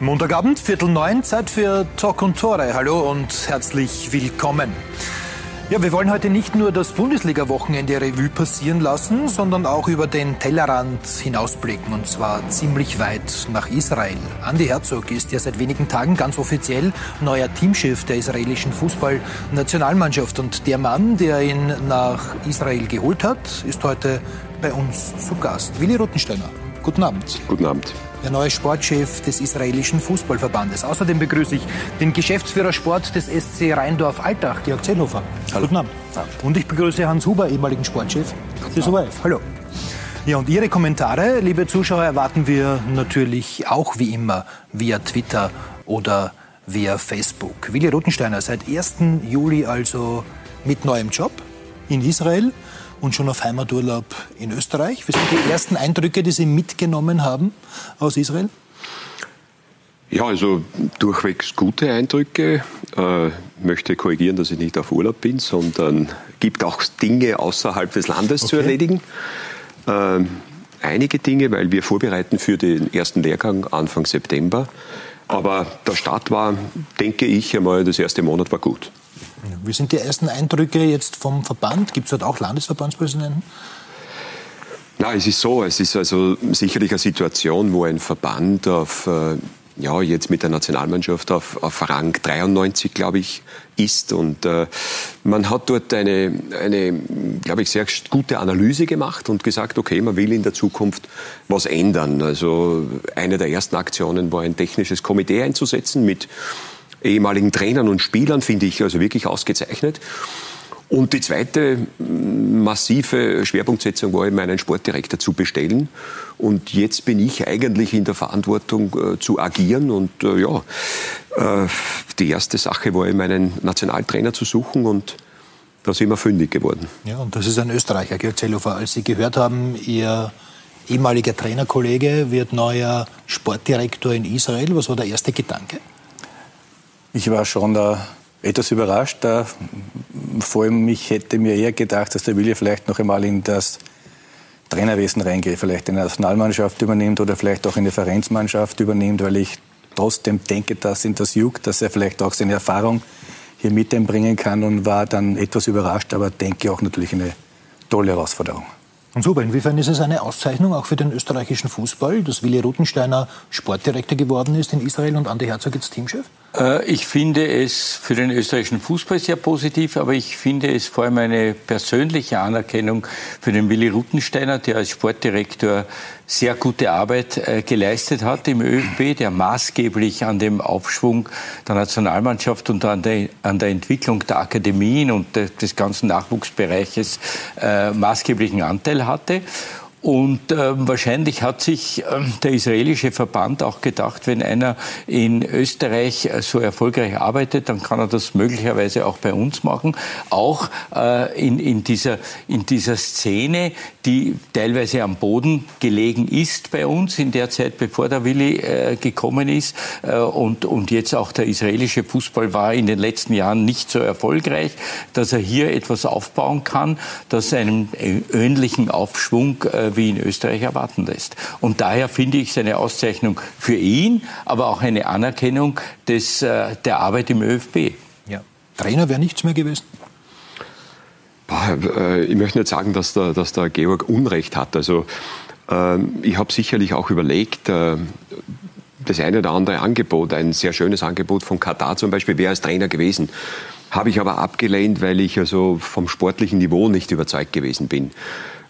Montagabend, Viertel neun, Zeit für Talk und Tore. Hallo und herzlich willkommen. Ja, wir wollen heute nicht nur das Bundesliga-Wochenende Revue passieren lassen, sondern auch über den Tellerrand hinausblicken und zwar ziemlich weit nach Israel. Andy Herzog ist ja seit wenigen Tagen ganz offiziell neuer Teamchef der israelischen Fußballnationalmannschaft und der Mann, der ihn nach Israel geholt hat, ist heute bei uns zu Gast. Willi Ruttensteiner. Guten Abend. Guten Abend der neue Sportchef des israelischen Fußballverbandes. Außerdem begrüße ich den Geschäftsführer Sport des SC Rheindorf-Altach, Georg Zellhofer. Hallo. Guten Abend. Und ich begrüße Hans Huber, ehemaligen Sportchef des ORF. Hallo. Ja, und Ihre Kommentare, liebe Zuschauer, erwarten wir natürlich auch wie immer via Twitter oder via Facebook. Willi Rothensteiner, seit 1. Juli also mit neuem Job in Israel und schon auf Heimaturlaub in Österreich. Was sind die ersten Eindrücke, die Sie mitgenommen haben aus Israel? Ja, also durchwegs gute Eindrücke. Äh, möchte korrigieren, dass ich nicht auf Urlaub bin, sondern gibt auch Dinge außerhalb des Landes okay. zu erledigen. Äh, einige Dinge, weil wir vorbereiten für den ersten Lehrgang Anfang September. Aber der Start war, denke ich einmal, das erste Monat war gut. Wie sind die ersten Eindrücke jetzt vom Verband? Gibt es dort auch Landesverbandspräsidenten? Na, es ist so, es ist also sicherlich eine Situation, wo ein Verband auf, äh, ja, jetzt mit der Nationalmannschaft auf, auf Rang 93, glaube ich, ist. Und äh, man hat dort eine, eine, glaube ich, sehr gute Analyse gemacht und gesagt, okay, man will in der Zukunft was ändern. Also eine der ersten Aktionen war ein technisches Komitee einzusetzen mit ehemaligen Trainern und Spielern, finde ich also wirklich ausgezeichnet. Und die zweite massive Schwerpunktsetzung war eben einen Sportdirektor zu bestellen. Und jetzt bin ich eigentlich in der Verantwortung äh, zu agieren. Und äh, ja, äh, die erste Sache war eben einen Nationaltrainer zu suchen und da sind wir fündig geworden. Ja, und das ist ein Österreicher, Georg Zellhofer. Als Sie gehört haben, Ihr ehemaliger Trainerkollege wird neuer Sportdirektor in Israel, was war der erste Gedanke? Ich war schon da etwas überrascht. Da, vor allem, ich hätte mir eher gedacht, dass der Wille vielleicht noch einmal in das Trainerwesen reingeht, vielleicht in die Nationalmannschaft übernimmt oder vielleicht auch in die Vereinsmannschaft übernimmt, weil ich trotzdem denke, dass ihn das juckt, dass er vielleicht auch seine Erfahrung hier mit einbringen kann und war dann etwas überrascht, aber denke auch natürlich eine tolle Herausforderung. Und super, inwiefern ist es eine Auszeichnung auch für den österreichischen Fußball, dass Willi Ruthensteiner Sportdirektor geworden ist in Israel und Andi Herzog jetzt Teamchef? Äh, ich finde es für den österreichischen Fußball sehr positiv, aber ich finde es vor allem eine persönliche Anerkennung für den Willi Ruttensteiner, der als Sportdirektor sehr gute Arbeit äh, geleistet hat im ÖFB, der maßgeblich an dem Aufschwung der Nationalmannschaft und an der, an der Entwicklung der Akademien und des ganzen Nachwuchsbereiches äh, maßgeblichen Anteil hatte. Und äh, wahrscheinlich hat sich äh, der israelische Verband auch gedacht, wenn einer in Österreich äh, so erfolgreich arbeitet, dann kann er das möglicherweise auch bei uns machen. Auch äh, in, in, dieser, in dieser Szene, die teilweise am Boden gelegen ist bei uns in der Zeit, bevor der Willi äh, gekommen ist. Äh, und, und jetzt auch der israelische Fußball war in den letzten Jahren nicht so erfolgreich, dass er hier etwas aufbauen kann, das einen ähnlichen Aufschwung wie in Österreich erwarten lässt. Und daher finde ich es eine Auszeichnung für ihn, aber auch eine Anerkennung des, äh, der Arbeit im ÖFB. Ja. Trainer wäre nichts mehr gewesen. Äh, ich möchte nicht sagen, dass der, dass der Georg Unrecht hat. Also, äh, ich habe sicherlich auch überlegt, äh, das eine oder andere Angebot, ein sehr schönes Angebot von Katar zum Beispiel, wäre als Trainer gewesen. Habe ich aber abgelehnt, weil ich also vom sportlichen Niveau nicht überzeugt gewesen bin.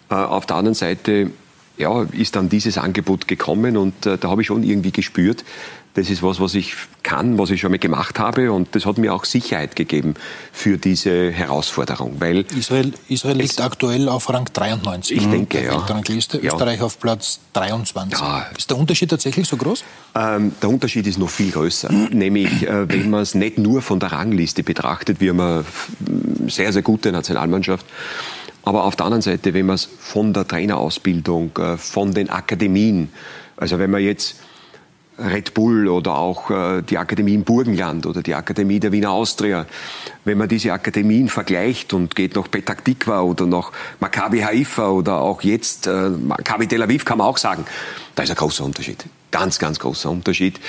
Äh, auf der anderen Seite ja, ist dann dieses Angebot gekommen und äh, da habe ich schon irgendwie gespürt, das ist was, was ich kann, was ich schon mal gemacht habe und das hat mir auch Sicherheit gegeben für diese Herausforderung. Weil Israel, Israel liegt aktuell auf Rang 93. Ich denke, ja. Liste, ja. Österreich auf Platz 23. Ja. Ist der Unterschied tatsächlich so groß? Ähm, der Unterschied ist noch viel größer. Nämlich, äh, wenn man es nicht nur von der Rangliste betrachtet, wir haben eine sehr, sehr gute Nationalmannschaft, aber auf der anderen Seite, wenn man es von der Trainerausbildung, äh, von den Akademien, also wenn man jetzt Red Bull oder auch äh, die Akademie im Burgenland oder die Akademie der Wiener Austria, wenn man diese Akademien vergleicht und geht nach Petak Tikva oder nach Maccabi Haifa oder auch jetzt äh, Maccabi Tel Aviv, kann man auch sagen, da ist ein großer Unterschied. Ganz, ganz großer Unterschied.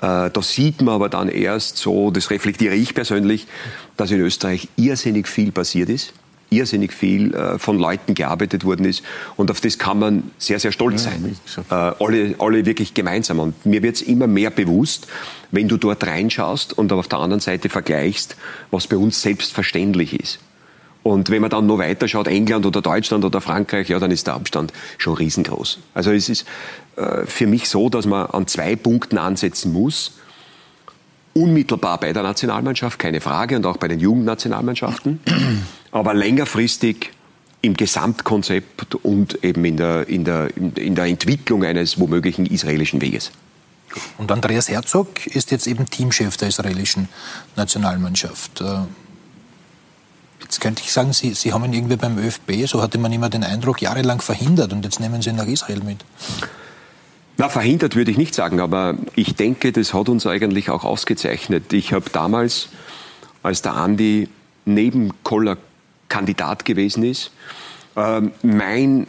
Da sieht man aber dann erst so, das reflektiere ich persönlich, dass in Österreich irrsinnig viel passiert ist irrsinnig viel äh, von Leuten gearbeitet worden ist. Und auf das kann man sehr, sehr stolz sein. Ja, äh, alle, alle wirklich gemeinsam. Und mir wird es immer mehr bewusst, wenn du dort reinschaust und auf der anderen Seite vergleichst, was bei uns selbstverständlich ist. Und wenn man dann noch weiter schaut, England oder Deutschland oder Frankreich, ja, dann ist der Abstand schon riesengroß. Also es ist äh, für mich so, dass man an zwei Punkten ansetzen muss. Unmittelbar bei der Nationalmannschaft, keine Frage, und auch bei den Jugendnationalmannschaften aber längerfristig im Gesamtkonzept und eben in der, in der, in der Entwicklung eines womöglichen israelischen Weges. Und Andreas Herzog ist jetzt eben Teamchef der israelischen Nationalmannschaft. Äh, jetzt könnte ich sagen, Sie, Sie haben ihn irgendwie beim ÖFB, so hatte man immer den Eindruck, jahrelang verhindert und jetzt nehmen Sie ihn nach Israel mit. Na, verhindert würde ich nicht sagen, aber ich denke, das hat uns eigentlich auch ausgezeichnet. Ich habe damals, als der Andi neben Koller Kandidat gewesen ist. Ähm, mein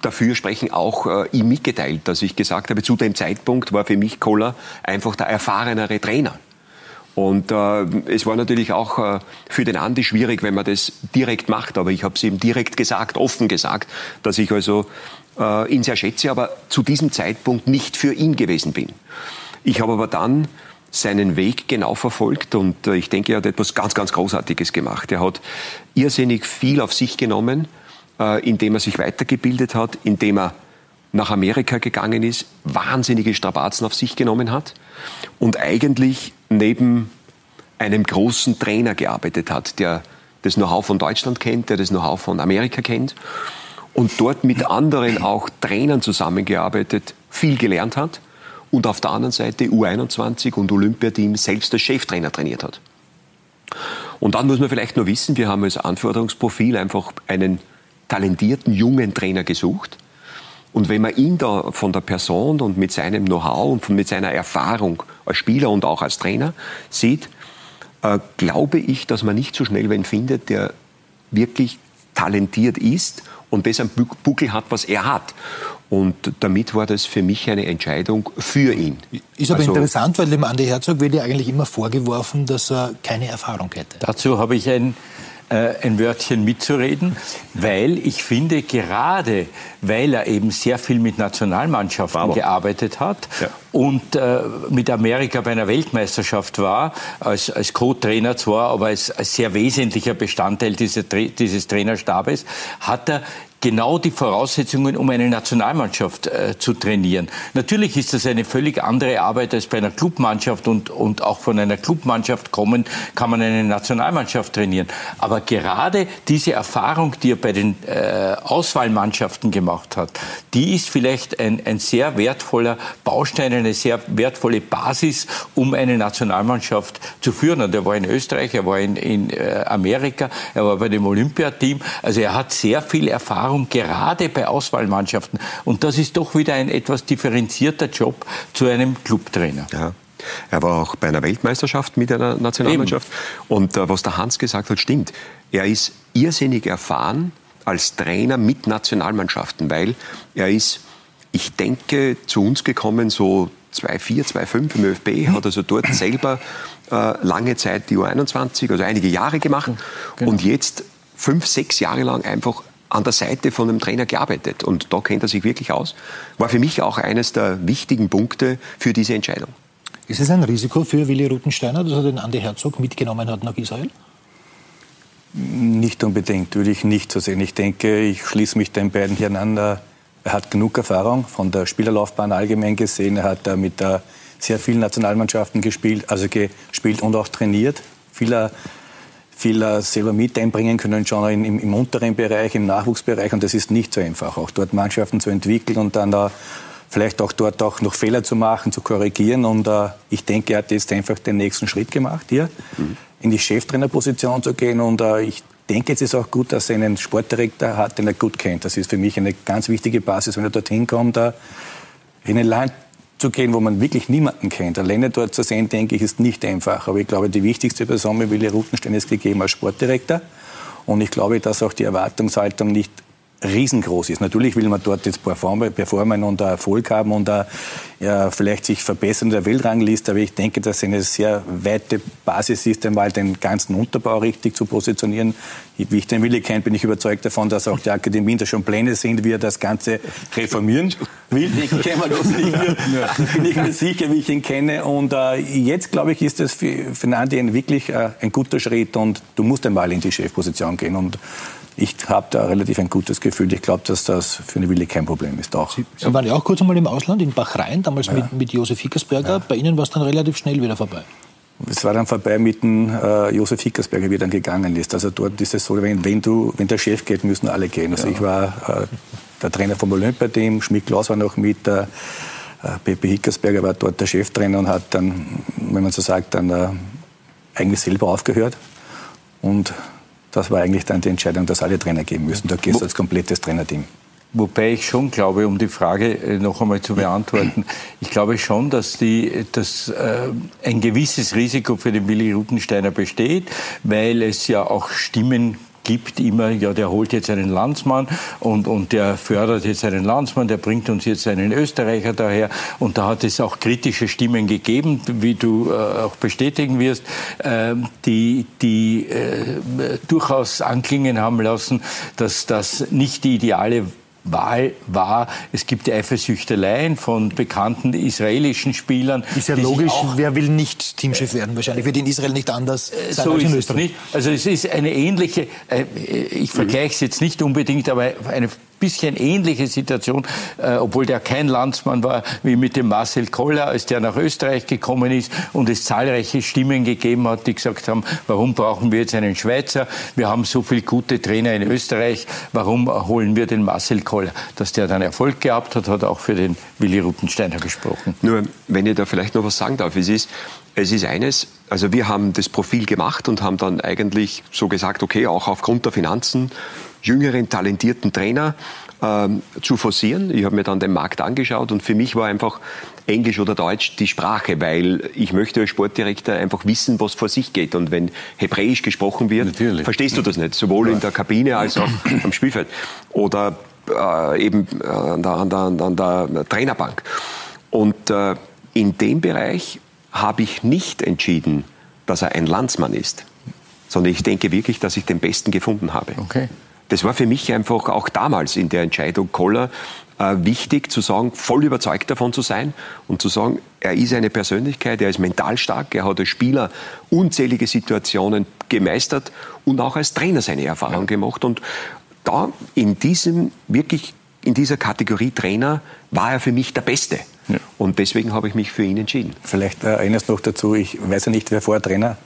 Dafürsprechen auch äh, ihm mitgeteilt, dass ich gesagt habe, zu dem Zeitpunkt war für mich Koller einfach der erfahrenere Trainer. Und äh, es war natürlich auch äh, für den Andi schwierig, wenn man das direkt macht. Aber ich habe es ihm direkt gesagt, offen gesagt, dass ich also äh, ihn sehr schätze, aber zu diesem Zeitpunkt nicht für ihn gewesen bin. Ich habe aber dann seinen Weg genau verfolgt und äh, ich denke, er hat etwas ganz, ganz Großartiges gemacht. Er hat irrsinnig viel auf sich genommen, äh, indem er sich weitergebildet hat, indem er nach Amerika gegangen ist, wahnsinnige Strapazen auf sich genommen hat und eigentlich neben einem großen Trainer gearbeitet hat, der das Know-how von Deutschland kennt, der das Know-how von Amerika kennt und dort mit anderen auch Trainern zusammengearbeitet, viel gelernt hat und auf der anderen Seite U21 und Olympiateam selbst als Cheftrainer trainiert hat. Und dann muss man vielleicht nur wissen, wir haben als Anforderungsprofil einfach einen talentierten jungen Trainer gesucht. Und wenn man ihn da von der Person und mit seinem Know-how und mit seiner Erfahrung als Spieler und auch als Trainer sieht, äh, glaube ich, dass man nicht so schnell wen findet, der wirklich talentiert ist und das am Buckel hat, was er hat. Und damit war das für mich eine Entscheidung für ihn. Ist aber also, interessant, weil dem Andi Herzog wird ja eigentlich immer vorgeworfen, dass er keine Erfahrung hätte. Dazu habe ich ein äh, ein Wörtchen mitzureden, weil ich finde, gerade weil er eben sehr viel mit Nationalmannschaften Bravo. gearbeitet hat ja. und äh, mit Amerika bei einer Weltmeisterschaft war, als, als Co-Trainer zwar, aber als, als, sehr wesentlicher Bestandteil dieses, dieses Trainerstabes, hat er genau die Voraussetzungen, um eine Nationalmannschaft äh, zu trainieren. Natürlich ist das eine völlig andere Arbeit als bei einer Clubmannschaft und, und auch von einer Clubmannschaft kommen kann man eine Nationalmannschaft trainieren. Aber gerade diese Erfahrung, die er bei den äh, Auswahlmannschaften gemacht hat, die ist vielleicht ein, ein sehr wertvoller Baustein, eine sehr wertvolle Basis, um eine Nationalmannschaft zu führen. Und er war in Österreich, er war in, in äh, Amerika, er war bei dem Olympiateam. Also er hat sehr viel Erfahrung Erfahrung, gerade bei Auswahlmannschaften. Und das ist doch wieder ein etwas differenzierter Job zu einem Clubtrainer. Ja. Er war auch bei einer Weltmeisterschaft mit einer Nationalmannschaft. Eben. Und äh, was der Hans gesagt hat, stimmt. Er ist irrsinnig erfahren als Trainer mit Nationalmannschaften, weil er ist, ich denke, zu uns gekommen so 2-4, 2-5 im ÖFB, hat also dort selber äh, lange Zeit die U21, also einige Jahre gemacht genau. und jetzt fünf, sechs Jahre lang einfach an der Seite von einem Trainer gearbeitet. Und da kennt er sich wirklich aus. War für mich auch eines der wichtigen Punkte für diese Entscheidung. Ist es ein Risiko für Willi Ruthensteiner, dass er den Andi Herzog mitgenommen hat nach Israel? Nicht unbedingt, würde ich nicht so sehen. Ich denke, ich schließe mich den beiden hier an. Er hat genug Erfahrung von der Spielerlaufbahn allgemein gesehen. Er hat mit sehr vielen Nationalmannschaften gespielt, also gespielt und auch trainiert. Vieler viel äh, selber mit einbringen können, schon in, im, im, unteren Bereich, im Nachwuchsbereich. Und das ist nicht so einfach, auch dort Mannschaften zu entwickeln und dann da vielleicht auch dort auch noch Fehler zu machen, zu korrigieren. Und äh, ich denke, er hat jetzt einfach den nächsten Schritt gemacht, hier mhm. in die Cheftrainerposition zu gehen. Und äh, ich denke, es ist auch gut, dass er einen Sportdirektor hat, den er gut kennt. Das ist für mich eine ganz wichtige Basis, wenn er dorthin kommt. Äh, in ein Land zu gehen, wo man wirklich niemanden kennt. Alleine dort zu sehen, denke ich, ist nicht einfach. Aber ich glaube, die wichtigste Person mit Willi Rutenstein ist gegeben als Sportdirektor. Und ich glaube, dass auch die Erwartungshaltung nicht riesengroß ist. Natürlich will man dort jetzt performen und Erfolg haben und ja, vielleicht sich verbessern in der Weltrangliste, aber ich denke, dass eine sehr weite Basis ist, einmal den ganzen Unterbau richtig zu positionieren. Wie ich den Willi kenne, bin ich überzeugt davon, dass auch die Akademien da schon Pläne sind, wie er das Ganze reformieren will. Ich kenne wir das nicht. bin ich mir sicher, wie ich ihn kenne. Und äh, jetzt, glaube ich, ist das für, für Nandi wirklich äh, ein guter Schritt und du musst einmal in die Chefposition gehen. Und ich habe da relativ ein gutes Gefühl. Ich glaube, dass das für eine Willi kein Problem ist. Auch. Sie, Sie waren ja auch kurz einmal im Ausland, in Bahrain, damals ja. mit, mit Josef Hickersberger. Ja. Bei Ihnen war es dann relativ schnell wieder vorbei. Es war dann vorbei mit dem äh, Josef Hickersberger, wie er dann gegangen ist. Also dort ist es so, wenn, wenn, du, wenn der Chef geht, müssen alle gehen. Also ja. ich war äh, der Trainer vom Olympia-Team, Schmidt-Klaus war noch mit, äh, Pepe Hickersberger war dort der Cheftrainer und hat dann, wenn man so sagt, dann äh, eigentlich selber aufgehört. Und das war eigentlich dann die Entscheidung, dass alle Trainer gehen müssen. Da gehst du als komplettes Trainerteam. Wobei ich schon glaube, um die Frage äh, noch einmal zu beantworten, ich glaube schon, dass, die, dass äh, ein gewisses Risiko für den Willi Rutensteiner besteht, weil es ja auch Stimmen gibt immer, ja, der holt jetzt einen Landsmann und, und der fördert jetzt einen Landsmann, der bringt uns jetzt einen Österreicher daher. Und da hat es auch kritische Stimmen gegeben, wie du äh, auch bestätigen wirst, äh, die, die äh, durchaus anklingen haben lassen, dass das nicht die ideale Wahl war, es gibt Eifersüchteleien von bekannten israelischen Spielern. Ist ja logisch, wer will nicht Teamchef werden? Wahrscheinlich wird in Israel nicht anders äh, sein so als in Österreich. Es nicht. Also es ist eine ähnliche, äh, ich vergleiche es jetzt nicht unbedingt, aber eine bisschen ähnliche Situation, äh, obwohl der kein Landsmann war, wie mit dem Marcel Koller, als der nach Österreich gekommen ist und es zahlreiche Stimmen gegeben hat, die gesagt haben, warum brauchen wir jetzt einen Schweizer? Wir haben so viele gute Trainer in Österreich, warum holen wir den Marcel Koller? Dass der dann Erfolg gehabt hat, hat auch für den Willi Rutensteiner gesprochen. Nur, wenn ich da vielleicht noch was sagen darf, es ist, es ist eines, also wir haben das Profil gemacht und haben dann eigentlich so gesagt, okay, auch aufgrund der Finanzen jüngeren, talentierten Trainer ähm, zu forcieren. Ich habe mir dann den Markt angeschaut und für mich war einfach Englisch oder Deutsch die Sprache, weil ich möchte als Sportdirektor einfach wissen, was vor sich geht. Und wenn Hebräisch gesprochen wird, Natürlich. verstehst du das nicht, sowohl in der Kabine als auch am Spielfeld oder äh, eben äh, an, der, an, der, an der Trainerbank. Und äh, in dem Bereich habe ich nicht entschieden, dass er ein Landsmann ist, sondern ich denke wirklich, dass ich den Besten gefunden habe. Okay. Das war für mich einfach auch damals in der Entscheidung Koller äh, wichtig zu sagen, voll überzeugt davon zu sein und zu sagen, er ist eine Persönlichkeit, er ist mental stark, er hat als Spieler unzählige Situationen gemeistert und auch als Trainer seine Erfahrung ja. gemacht. Und da in diesem wirklich in dieser Kategorie Trainer war er für mich der Beste. Ja. Und deswegen habe ich mich für ihn entschieden. Vielleicht äh, eines noch dazu, ich weiß ja nicht, wer vorher Trainer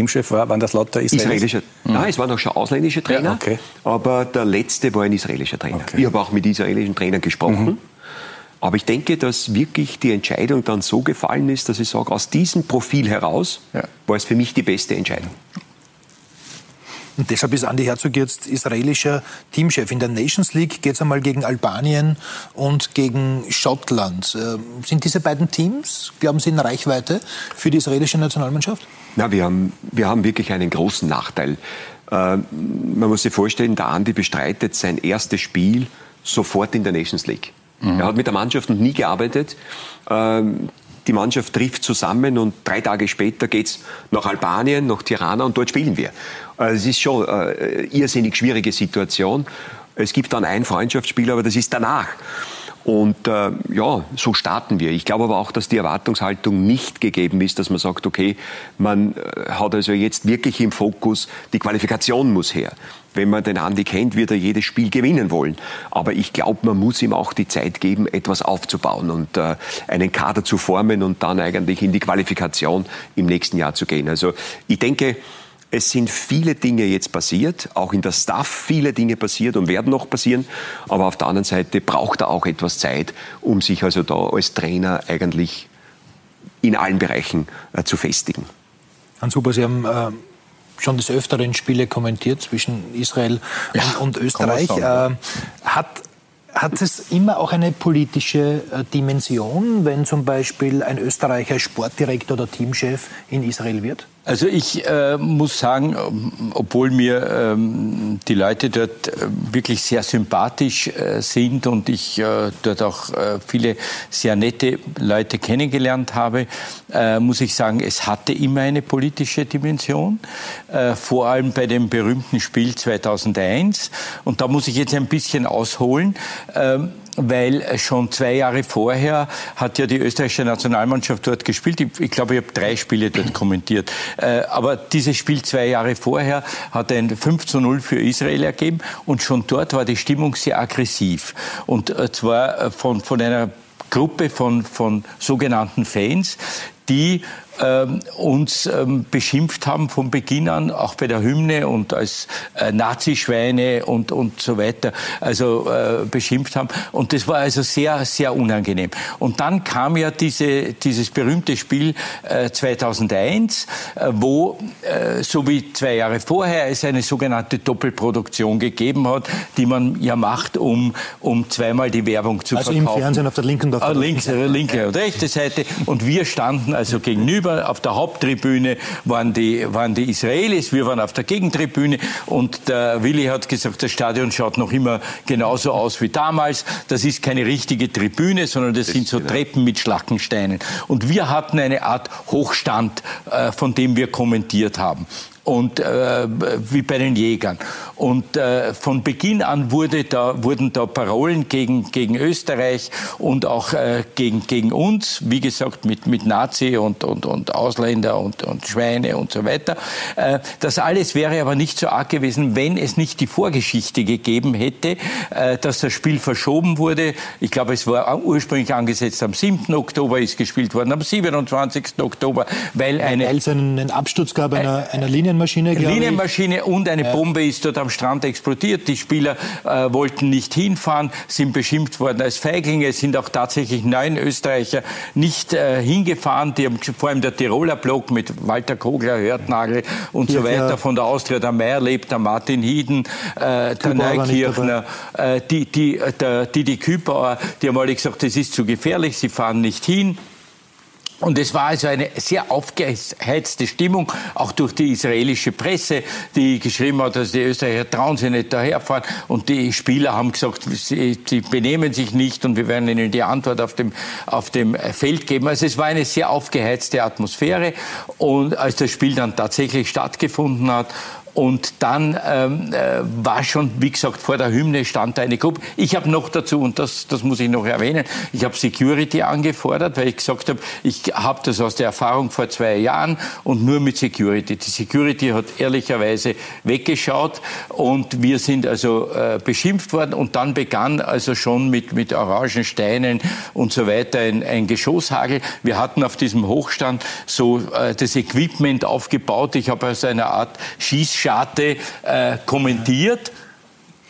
Teamchef war, waren das lauter Israelis? Israelische. Mhm. Nein, es waren auch schon ausländische Trainer, ja, okay. aber der letzte war ein israelischer Trainer. Okay. Ich habe auch mit israelischen Trainern gesprochen. Mhm. Aber ich denke, dass wirklich die Entscheidung dann so gefallen ist, dass ich sage, aus diesem Profil heraus ja. war es für mich die beste Entscheidung. Und deshalb ist Andi Herzog jetzt israelischer Teamchef. In der Nations League geht es einmal gegen Albanien und gegen Schottland. Ähm, sind diese beiden Teams, glauben Sie, in Reichweite für die israelische Nationalmannschaft? Na, wir haben, wir haben wirklich einen großen Nachteil. Äh, man muss sich vorstellen, der Andi bestreitet sein erstes Spiel sofort in der Nations League. Mhm. Er hat mit der Mannschaft noch nie gearbeitet. Ähm, die Mannschaft trifft zusammen und drei Tage später geht es nach Albanien, nach Tirana und dort spielen wir. Also es ist schon eine äh, irrsinnig schwierige Situation. Es gibt dann ein Freundschaftsspiel, aber das ist danach. Und äh, ja, so starten wir. Ich glaube aber auch, dass die Erwartungshaltung nicht gegeben ist, dass man sagt, okay, man äh, hat also jetzt wirklich im Fokus, die Qualifikation muss her. Wenn man den Andi kennt, wird er jedes Spiel gewinnen wollen. Aber ich glaube, man muss ihm auch die Zeit geben, etwas aufzubauen und äh, einen Kader zu formen und dann eigentlich in die Qualifikation im nächsten Jahr zu gehen. Also ich denke, es sind viele Dinge jetzt passiert, auch in der Staff viele Dinge passiert und werden noch passieren. Aber auf der anderen Seite braucht er auch etwas Zeit, um sich also da als Trainer eigentlich in allen Bereichen äh, zu festigen. Hans Huber, Sie haben äh, schon des Öfteren Spiele kommentiert zwischen Israel ja, und, und, Österreich. Äh, hat Hat es immer auch eine politische äh, Dimension, wenn zum Beispiel ein Österreicher Sportdirektor oder Teamchef in Israel wird? Also ich äh, muss sagen, obwohl mir ähm, die Leute dort äh, wirklich sehr sympathisch äh, sind und ich äh, dort auch äh, viele sehr nette Leute kennengelernt habe, äh, muss ich sagen, es hatte immer eine politische Dimension, vor allem bei dem berühmten Spiel 2001. Und da muss ich jetzt ein bisschen ausholen. Weil schon zwei Jahre vorher hat ja die österreichische Nationalmannschaft dort gespielt. Ich, ich glaube, ich habe drei Spiele dort kommentiert. Äh, aber dieses Spiel zwei Jahre vorher hat ein 5 zu 0 für Israel ergeben und schon dort war die Stimmung sehr aggressiv. Und äh, zwar äh, von, von einer Gruppe von, von sogenannten Fans, die ähm, uns ähm, beschimpft haben von Beginn an, auch bei der Hymne und als äh, Nazischweine und, und so weiter, also äh, beschimpft haben. Und das war also sehr, sehr unangenehm. Und dann kam ja diese, dieses berühmte Spiel äh, 2001, äh, wo, äh, so wie zwei Jahre vorher, es eine sogenannte Doppelproduktion gegeben hat, die man ja macht, um, um zweimal die Werbung zu also verkaufen. Also im Fernsehen auf der linken und auf der ah, links, Seite. linke und rechte Seite. Und wir standen also gegenüber gegenüber. Auf der Haupttribüne waren die, waren die Israelis, wir waren auf der Gegentribüne und der Willi hat gesagt, das Stadion schaut noch immer genauso aus wie damals. Das ist keine richtige Tribüne, sondern das, das sind so genau. Treppen mit Schlackensteinen. Und wir hatten eine Art Hochstand, äh, von dem wir kommentiert haben und äh, wie bei den Jägern. Und äh, von Beginn an wurde da, wurden da Parolen gegen, gegen Österreich und auch äh, gegen, gegen uns, wie gesagt, mit, mit Nazi und, und, und Ausländer und, und Schweine und so weiter. Äh, das alles wäre aber nicht so arg gewesen, wenn es nicht die Vorgeschichte gegeben hätte, äh, dass das Spiel verschoben wurde. Ich glaube, es war ursprünglich angesetzt am 7. Oktober, ist gespielt worden am 27. Oktober, weil eine... Weil es einen Absturz gab einer, einer Linienmaschine, Linienmaschine und eine Bombe ist dort am Strand explodiert. Die Spieler äh, wollten nicht hinfahren, sind beschimpft worden als Feiglinge. Es sind auch tatsächlich neun Österreicher nicht äh, hingefahren. Die haben vor allem der Tiroler Block mit Walter Kogler, Hörtnagel und ja, so weiter. Ja. Von der Austria, der Meier lebt, der Martin Hieden, äh, der Neukirchner, äh, die, die, der, die, die Kübauer, die haben alle gesagt, das ist zu gefährlich, sie fahren nicht hin. Und es war also eine sehr aufgeheizte Stimmung, auch durch die israelische Presse, die geschrieben hat, dass die Österreicher trauen sich nicht daherfahren. Und die Spieler haben gesagt, sie, sie, benehmen sich nicht und wir werden ihnen die Antwort auf dem, auf dem Feld geben. Also es war eine sehr aufgeheizte Atmosphäre. Und als das Spiel dann tatsächlich stattgefunden hat und dann ähm, äh, war schon, wie gesagt, vor der Hymne stand eine Gruppe. Ich habe noch dazu, und das, das muss ich noch erwähnen, ich habe Security angefordert, weil ich gesagt habe, ich habe das aus der Erfahrung vor zwei Jahren und nur mit Security. Die Security hat ehrlicherweise weggeschaut und wir sind also äh, beschimpft worden und dann begann also schon mit, mit orangen Steinen und so weiter ein, ein Geschosshagel. Wir hatten auf diesem Hochstand so äh, das Equipment aufgebaut. Ich habe also eine Art Schieß Scharte äh, kommentiert.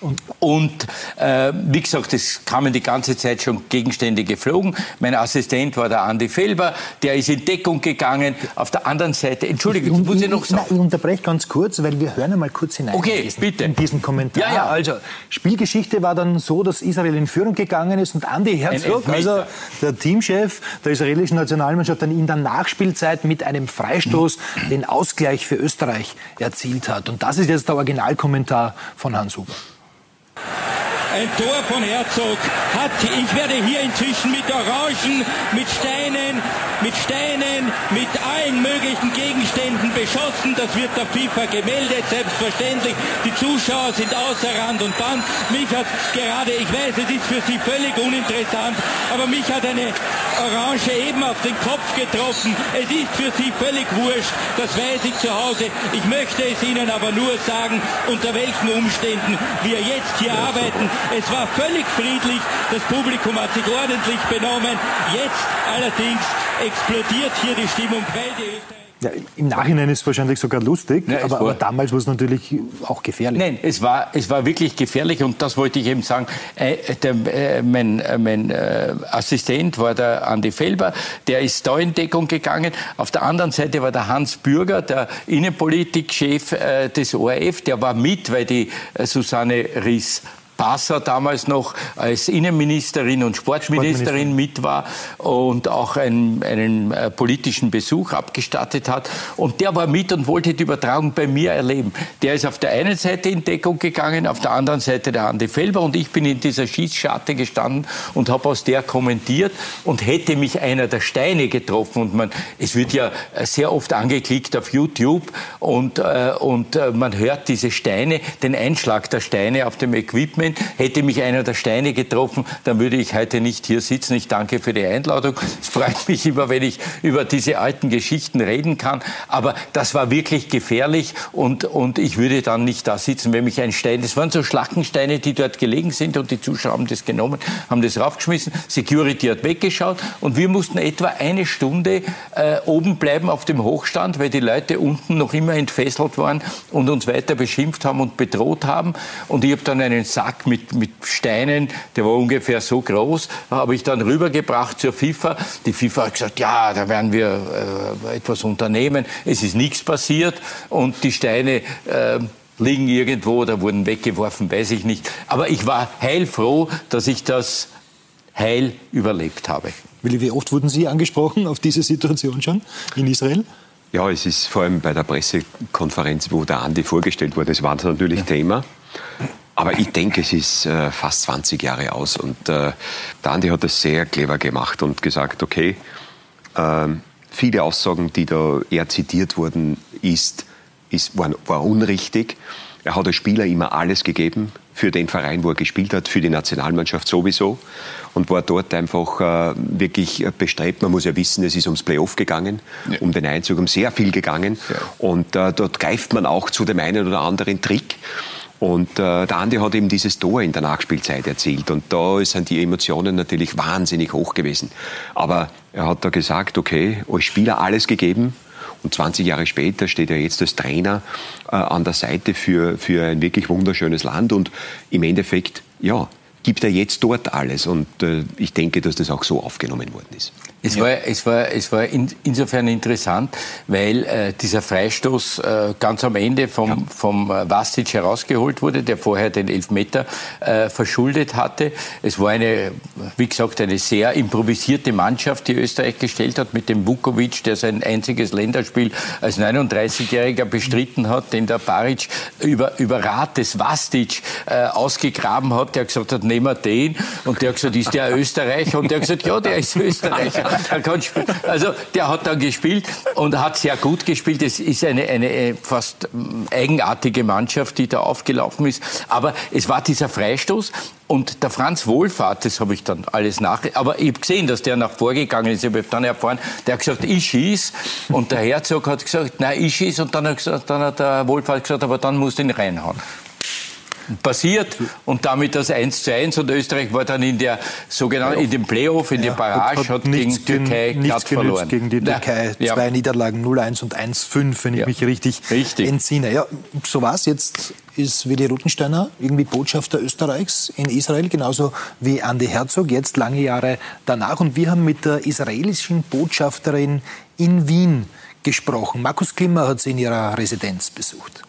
Und, und äh, wie gesagt, es kamen die ganze Zeit schon Gegenstände geflogen. Mein Assistent war der Andi Felber, der ist in Deckung gegangen. Auf der anderen Seite, Entschuldigung, ich, muss ich noch sagen? Nein, ich unterbreche ganz kurz, weil wir hören einmal kurz hinein. Okay, in diesen, bitte. In diesen Kommentar. Ja, ja. Also, Spielgeschichte war dann so, dass Israel in Führung gegangen ist und Andi Herzog, also der Teamchef der israelischen Nationalmannschaft, dann in der Nachspielzeit mit einem Freistoß den Ausgleich für Österreich erzielt hat. Und das ist jetzt der Originalkommentar von Hans Huber. Ein Tor von Herzog hat, ich werde hier inzwischen mit Orangen, mit Steinen, mit Steinen, mit allen möglichen Gegenständen beschossen. Das wird der FIFA gemeldet, selbstverständlich. Die Zuschauer sind außer Rand und Band. Mich hat gerade, ich weiß, es ist für Sie völlig uninteressant, aber mich hat eine Orange eben auf den Kopf getroffen. Es ist für Sie völlig wurscht, das weiß ich zu Hause. Ich möchte es Ihnen aber nur sagen, unter welchen Umständen wir jetzt hier arbeiten. Es war völlig friedlich, das Publikum hat sich ordentlich benommen. Jetzt allerdings explodiert hier die Stimmung, Österreicher ja, Im Nachhinein ist es wahrscheinlich sogar lustig, ja, aber, aber, damals war es natürlich auch gefährlich. Nein, es war, es war wirklich gefährlich und das wollte ich eben sagen. Äh, der, äh, mein äh, mein äh, Assistent war der Andi Felber, der ist da in Deckung gegangen. Auf der anderen Seite war der Hans Bürger, der Innenpolitikchef äh, des ORF, der war mit, weil die äh, Susanne Ries Passer damals noch als Innenministerin und Sportministerin mit war und auch einen, einen äh, politischen Besuch abgestattet hat. Und der war mit und wollte die Übertragung bei mir erleben. Der ist auf der einen Seite in Deckung gegangen, auf der anderen Seite der Andi Felber und ich bin in dieser Schießscharte gestanden und habe aus der kommentiert und hätte mich einer der Steine getroffen. Und man, es wird ja sehr oft angeklickt auf YouTube und, äh, und äh, man hört diese Steine, den Einschlag der Steine auf dem Equipment. Hätte mich einer der Steine getroffen, dann würde ich heute nicht hier sitzen. Ich danke für die Einladung. Es freut mich immer, wenn ich über diese alten Geschichten reden kann. Aber das war wirklich gefährlich und, und ich würde dann nicht da sitzen, wenn mich ein Stein, das waren so Schlackensteine, die dort gelegen sind und die Zuschauer haben das genommen, haben das raufgeschmissen. Security hat weggeschaut und wir mussten etwa eine Stunde äh, oben bleiben auf dem Hochstand, weil die Leute unten noch immer entfesselt waren und uns weiter beschimpft haben und bedroht haben. Und ich habe dann einen Sack mit, mit Steinen, der war ungefähr so groß, habe ich dann rübergebracht zur FIFA. Die FIFA hat gesagt, ja, da werden wir äh, etwas unternehmen. Es ist nichts passiert und die Steine äh, liegen irgendwo oder wurden weggeworfen, weiß ich nicht. Aber ich war heilfroh, dass ich das heil überlebt habe. Willi, wie oft wurden Sie angesprochen auf diese Situation schon in Israel? Ja, es ist vor allem bei der Pressekonferenz, wo der Andi vorgestellt wurde, das war natürlich ja. Thema. Aber ich denke, es ist äh, fast 20 Jahre aus. Und äh, der Andi hat das sehr clever gemacht und gesagt, okay, äh, viele Aussagen, die da eher zitiert wurden, ist, ist, war, war unrichtig. Er hat als Spieler immer alles gegeben für den Verein, wo er gespielt hat, für die Nationalmannschaft sowieso und war dort einfach äh, wirklich bestrebt. Man muss ja wissen, es ist ums Playoff gegangen, ja. um den Einzug, um sehr viel gegangen. Ja. Und äh, dort greift man auch zu dem einen oder anderen Trick. Und äh, der Andi hat eben dieses Tor in der Nachspielzeit erzielt. Und da sind die Emotionen natürlich wahnsinnig hoch gewesen. Aber er hat da gesagt, okay, als Spieler alles gegeben. Und 20 Jahre später steht er jetzt als Trainer äh, an der Seite für, für ein wirklich wunderschönes Land. Und im Endeffekt, ja, gibt er jetzt dort alles. Und äh, ich denke, dass das auch so aufgenommen worden ist. Es, ja. war, es, war, es war in, insofern interessant, weil äh, dieser Freistoß äh, ganz am Ende vom, ja. vom äh, Vastic herausgeholt wurde, der vorher den Elfmeter äh, verschuldet hatte. Es war eine, wie gesagt, eine sehr improvisierte Mannschaft, die Österreich gestellt hat, mit dem Vukovic, der sein einziges Länderspiel als 39-Jähriger bestritten hat, den der Baric über, über Rat des Vastic äh, ausgegraben hat, der gesagt hat, nehmen wir den. Und der hat gesagt, ist der Österreicher? Und der hat gesagt, ja, der ist Österreicher. Er. Also der hat dann gespielt und hat sehr gut gespielt. Es ist eine, eine fast eigenartige Mannschaft, die da aufgelaufen ist. Aber es war dieser Freistoß. Und der Franz Wohlfahrt, das habe ich dann alles nach. Aber ich habe gesehen, dass der nach vorgegangen ist. Ich habe dann erfahren, der hat gesagt, ich schieß. Und der Herzog hat gesagt, nein, ich schieß. Und dann hat, gesagt, dann hat der Wohlfahrt gesagt, aber dann musst du ihn reinhauen passiert und damit das 1 zu 1 und Österreich war dann in der sogenannten, in dem Playoff, in ja, der Barrage, hat, hat, hat gegen Türkei nichts verloren. gegen die Türkei. Ja. Zwei Niederlagen, 0-1 und 1-5, wenn ich ja. mich richtig, richtig entsinne. Ja, so war's. Jetzt ist Willi Ruthensteiner irgendwie Botschafter Österreichs in Israel, genauso wie Andi Herzog, jetzt lange Jahre danach. Und wir haben mit der israelischen Botschafterin in Wien gesprochen. Markus Klimmer hat sie in ihrer Residenz besucht.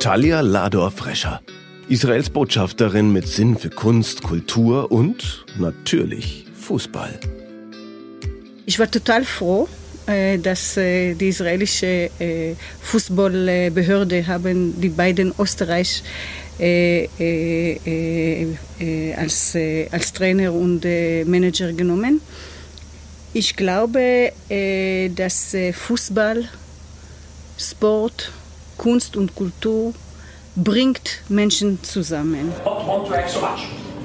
Talia Lador-Frescher. Israels Botschafterin mit Sinn für Kunst, Kultur und natürlich Fußball. Ich war total froh, äh, dass äh, die israelische äh, Fußballbehörde haben die beiden Österreich als, als Trainer und Manager genommen. Ich glaube, dass Fußball, Sport Kunst und Kultur bringt Menschen zusammen.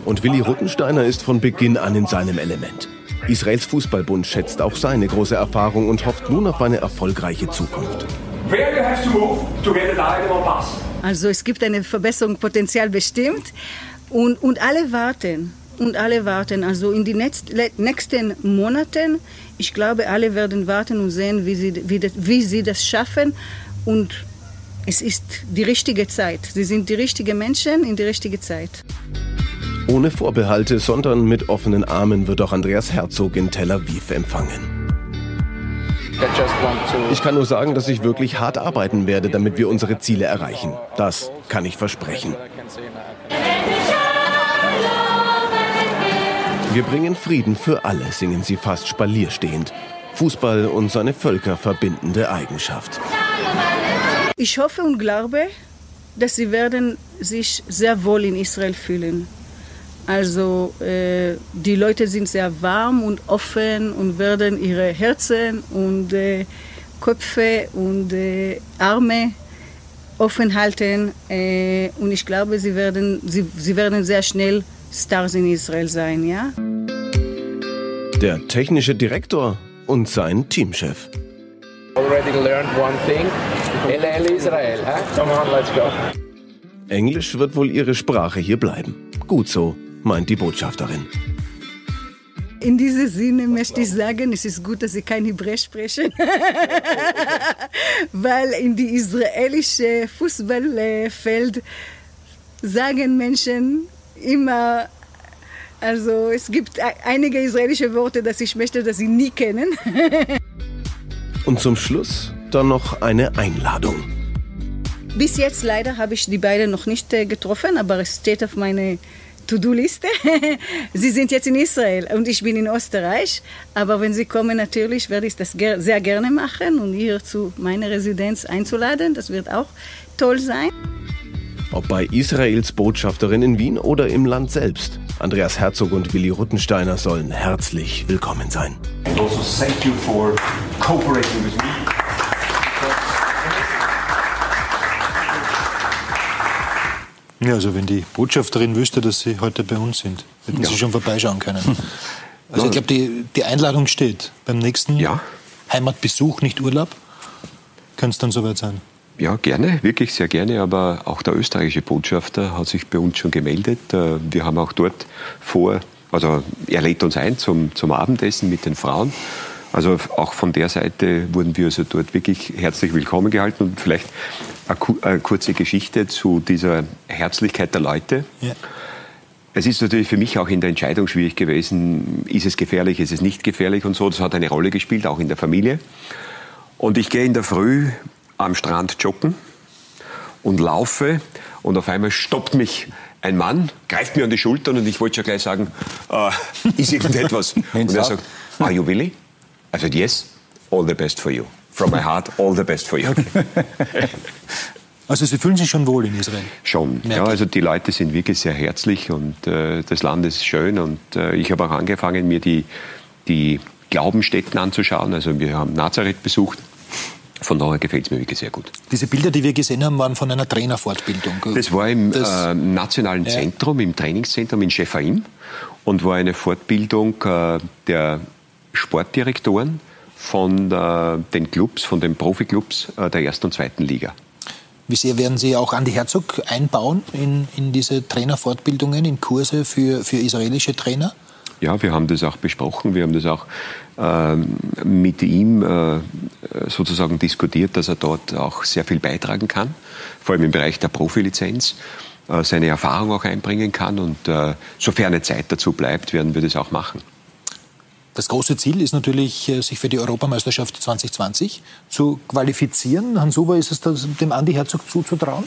Und Willi Ruttensteiner ist von Beginn an in seinem Element. Israels Fußballbund schätzt auch seine große Erfahrung und hofft nun auf eine erfolgreiche Zukunft. Also es gibt eine Verbesserung Potenzial bestimmt und, und alle warten. Und alle warten. Also in den nächsten Monaten, ich glaube, alle werden warten und sehen, wie sie, wie, das, wie sie das schaffen. Und es ist die richtige Zeit. Sie sind die richtigen Menschen in die richtige Zeit. Ohne Vorbehalte, sondern mit offenen Armen wird auch Andreas Herzog in Tel Aviv empfangen. Ich kann nur sagen, dass ich wirklich hart arbeiten werde, damit wir unsere Ziele erreichen. Das kann ich versprechen. Wir bringen Frieden für alle, singen sie fast spalierstehend. Fußball und seine Völker verbindende Eigenschaft. Ich hoffe und glaube, dass sie werden sich sehr wohl in Israel fühlen. Also äh, die Leute sind sehr warm und offen und werden ihre Herzen und äh, Köpfe und äh, Arme offen halten. Äh, und ich glaube, sie werden, sie, sie werden sehr schnell Stars in Israel sein. Ja? Der technische Direktor und sein Teamchef. Already learned one thing. LL Israel, huh? Come on, let's go. Englisch wird wohl ihre Sprache hier bleiben. Gut so, meint die Botschafterin. In diesem Sinne möchte ich sagen, es ist gut, dass Sie kein Hebräisch sprechen, weil in die israelische Fußballfeld sagen Menschen immer, also es gibt einige israelische Worte, dass ich möchte, dass Sie nie kennen. Und zum Schluss dann noch eine Einladung. Bis jetzt leider habe ich die beiden noch nicht äh, getroffen, aber es steht auf meiner To-Do-Liste. sie sind jetzt in Israel und ich bin in Österreich. Aber wenn sie kommen, natürlich werde ich das sehr gerne machen und hier zu meiner Residenz einzuladen. Das wird auch toll sein. Ob bei Israels Botschafterin in Wien oder im Land selbst. Andreas Herzog und Willi Ruttensteiner sollen herzlich willkommen sein. And also thank you for cooperating with me. Ja, also wenn die Botschafterin wüsste, dass Sie heute bei uns sind, hätten Ja. Sie schon vorbeischauen können. Also ich glaube, die, die Einladung steht. Beim nächsten Ja. Heimatbesuch, nicht Urlaub, könnte es dann soweit sein. Ja, gerne, wirklich sehr gerne. Aber auch der österreichische Botschafter hat sich bei uns schon gemeldet. Äh, Wir haben auch dort vor, also er lädt uns ein zum, zum Abendessen mit den Frauen. Also auch von der Seite wurden wir also dort wirklich herzlich willkommen gehalten. Und vielleicht eine, ku- eine kurze Geschichte zu dieser Herzlichkeit der Leute. Ja. Es ist natürlich für mich auch in der Entscheidung schwierig gewesen, ist es gefährlich, ist es nicht gefährlich und so. Das hat eine Rolle gespielt, auch in der Familie. Und ich gehe in der Früh am Strand joggen und laufe und auf einmal stoppt mich ein Mann, greift mir an die Schultern und ich wollte schon gleich sagen, äh, ist irgendetwas? und er sagt, are you Willy? I said, yes, all the best for you. From my heart, all the best for you. Also Sie fühlen sich schon wohl in Israel. Schon. Ja, Merke ich. also die Leute sind wirklich sehr herzlich und äh, das Land ist schön. Und äh, ich habe auch angefangen, mir die, die Glaubensstätten anzuschauen. Also wir haben Nazareth besucht. Von daher gefällt es mir wirklich sehr gut. Diese Bilder, die wir gesehen haben, waren von einer Trainerfortbildung. Das war im Das- äh, nationalen Ja. Zentrum, im Trainingszentrum in Shefaim und war eine Fortbildung äh, der Sportdirektoren von äh, den Clubs, von den Profiklubs äh, der ersten und zweiten Liga. Wie sehr werden Sie auch Andi Herzog einbauen in, in diese Trainerfortbildungen, in Kurse für, für israelische Trainer? Ja, wir haben das auch besprochen. Wir haben das auch ähm, mit ihm äh, sozusagen diskutiert, dass er dort auch sehr viel beitragen kann, vor allem im Bereich der Profilizenz, äh, seine Erfahrung auch einbringen kann. Und äh, sofern eine Zeit dazu bleibt, werden wir das auch machen. Das große Ziel ist natürlich, äh, sich für die Europameisterschaft 2020 zu qualifizieren. Hans Huber, ist es dem Andi Herzog zuzutrauen?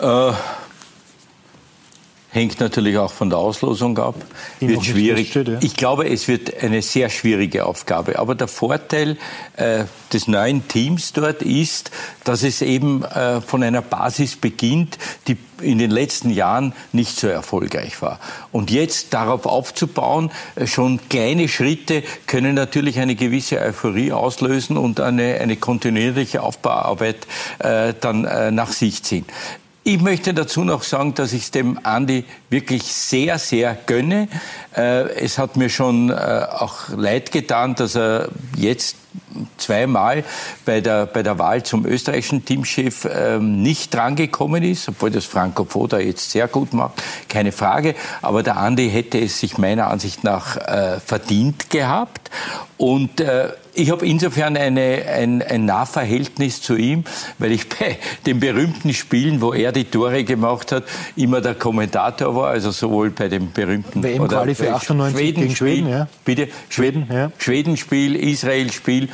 Äh, hängt natürlich auch von der Auslosung ab. Wird schwierig. feststeht, ja. Ich glaube, es wird eine sehr schwierige Aufgabe. Aber der Vorteil äh, des neuen Teams dort ist, dass es eben äh, von einer Basis beginnt, die in den letzten Jahren nicht so erfolgreich war. Und jetzt darauf aufzubauen, äh, schon kleine Schritte können natürlich eine gewisse Euphorie auslösen und eine, eine kontinuierliche Aufbauarbeit äh, dann äh, nach sich ziehen. Ich möchte dazu noch sagen, dass ich es dem Andi wirklich sehr, sehr gönne. Äh, es hat mir schon äh, auch leid getan, dass er jetzt zweimal bei der, bei der Wahl zum österreichischen Teamchef ähm, nicht drangekommen ist, obwohl das Franco Foda jetzt sehr gut macht, keine Frage. Aber der Andi hätte es sich meiner Ansicht nach äh, verdient gehabt. Und äh, ich habe insofern eine, ein, ein Nahverhältnis zu ihm, weil ich bei den berühmten Spielen, wo er die Tore gemacht hat, immer der Kommentator war, also sowohl bei dem berühmten für oder 98 gegen Schweden, ja. Bitte, Schweden, ja. Schwedenspiel, Israel-Spiel.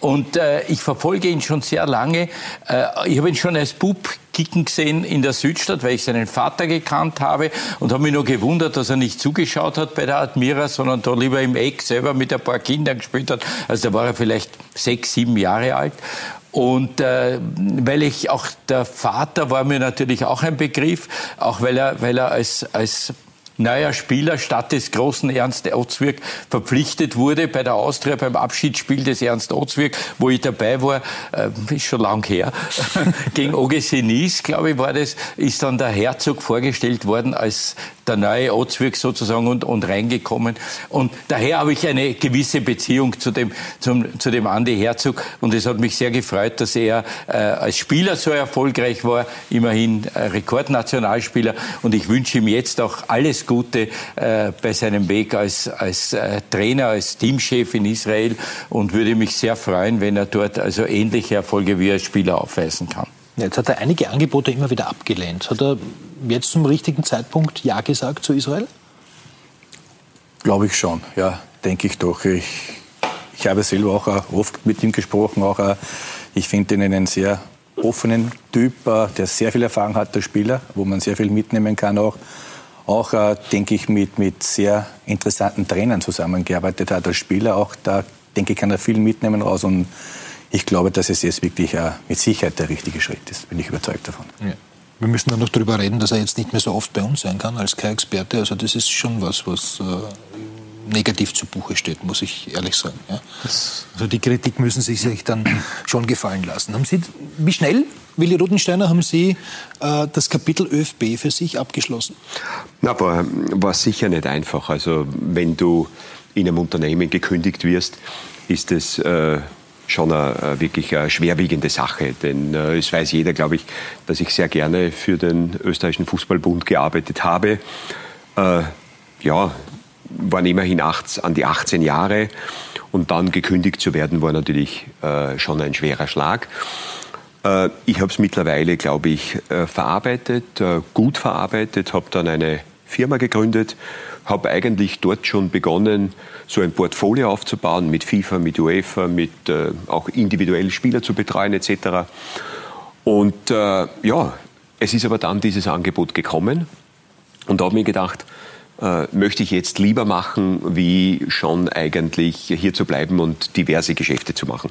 Und äh, ich verfolge ihn schon sehr lange. Äh, ich habe ihn schon als Bub kicken gesehen in der Südstadt, weil ich seinen Vater gekannt habe und habe mich nur gewundert, dass er nicht zugeschaut hat bei der Admira, sondern da lieber im Eck selber mit ein paar Kindern gespielt hat. Also da war er vielleicht sechs, sieben Jahre alt. Und äh, weil ich auch der Vater war mir natürlich auch ein Begriff, auch weil er, weil er als, als neuer Spieler statt des großen Ernst Otzwirk verpflichtet wurde bei der Austria beim Abschiedsspiel des Ernst Otzwirk, wo ich dabei war, äh, ist schon lang her, gegen Nice, glaube ich, war das, ist dann der Herzog vorgestellt worden als der neue Otzwirk sozusagen und, und reingekommen. Und daher habe ich eine gewisse Beziehung zu dem, zum, zu dem Andi Herzog. Und es hat mich sehr gefreut, dass er äh, als Spieler so erfolgreich war, immerhin äh, Rekordnationalspieler. Und ich wünsche ihm jetzt auch alles Gute äh, bei seinem Weg als, als äh, Trainer, als Teamchef in Israel und würde mich sehr freuen, wenn er dort also ähnliche Erfolge wie als Spieler aufweisen kann. Jetzt hat er einige Angebote immer wieder abgelehnt. Hat er jetzt zum richtigen Zeitpunkt Ja gesagt zu Israel? Glaube ich schon, ja, denke ich doch. Ich, ich habe selber auch oft mit ihm gesprochen. Auch, ich finde ihn einen sehr offenen Typ, äh, der sehr viel Erfahrung hat, der Spieler, wo man sehr viel mitnehmen kann auch. Auch, äh, denke ich, mit, mit sehr interessanten Trainern zusammengearbeitet hat als Spieler. Auch da, denke ich, kann er viel mitnehmen raus. Und ich glaube, dass es jetzt wirklich äh, mit Sicherheit der richtige Schritt ist. Bin ich überzeugt davon. Ja. Wir müssen dann noch darüber reden, dass er jetzt nicht mehr so oft bei uns sein kann als Kai-Experte. Also das ist schon was, was äh, negativ zu Buche steht, muss ich ehrlich sagen. Ja. Also die Kritik müssen Sie sich dann schon gefallen lassen. Haben Sie, wie schnell, Willi Rutensteiner, haben Sie äh, das Kapitel ÖFB für sich abgeschlossen? Na, aber war sicher nicht einfach. Also wenn du in einem Unternehmen gekündigt wirst, ist es äh, schon eine, wirklich eine schwerwiegende Sache. Denn äh, es weiß jeder, glaube ich, dass ich sehr gerne für den österreichischen Fußballbund gearbeitet habe. Äh, ja, waren immerhin acht, an die 18 Jahre und dann gekündigt zu werden, war natürlich äh, schon ein schwerer Schlag. Äh, ich habe es mittlerweile, glaube ich, äh, verarbeitet, äh, gut verarbeitet, habe dann eine Firma gegründet, habe eigentlich dort schon begonnen, so ein Portfolio aufzubauen mit FIFA, mit UEFA, mit äh, auch individuell Spieler zu betreuen etc. Und äh, ja, es ist aber dann dieses Angebot gekommen und habe mir gedacht, äh, möchte ich jetzt lieber machen, wie schon eigentlich hier zu bleiben und diverse Geschäfte zu machen.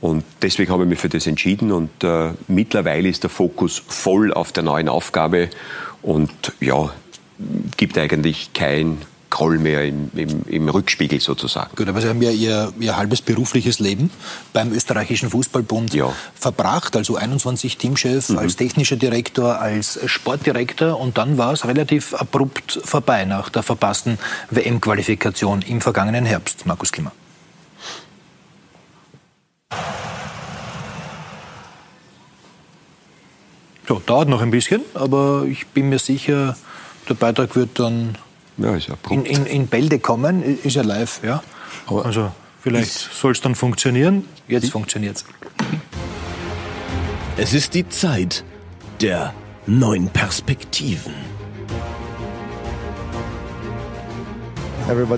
Und deswegen habe ich mich für das entschieden und äh, mittlerweile ist der Fokus voll auf der neuen Aufgabe und ja, gibt eigentlich kein Groll mehr im, im, im, Rückspiegel sozusagen. Gut, aber Sie haben ja Ihr, Ihr halbes berufliches Leben beim österreichischen Fußballbund ja. verbracht, also 21 Teamchef, mhm. als technischer Direktor, als Sportdirektor und dann war es relativ abrupt vorbei nach der verpassten WM-Qualifikation im vergangenen Herbst. Markus Kimmer. So, dauert noch ein bisschen, aber ich bin mir sicher, der Beitrag wird dann ja, ja in, in, in, Bälde kommen. Ist ja live, ja. Aber also vielleicht soll es dann funktionieren. Jetzt funktioniert es. Es ist die Zeit der neuen Perspektiven. Uh,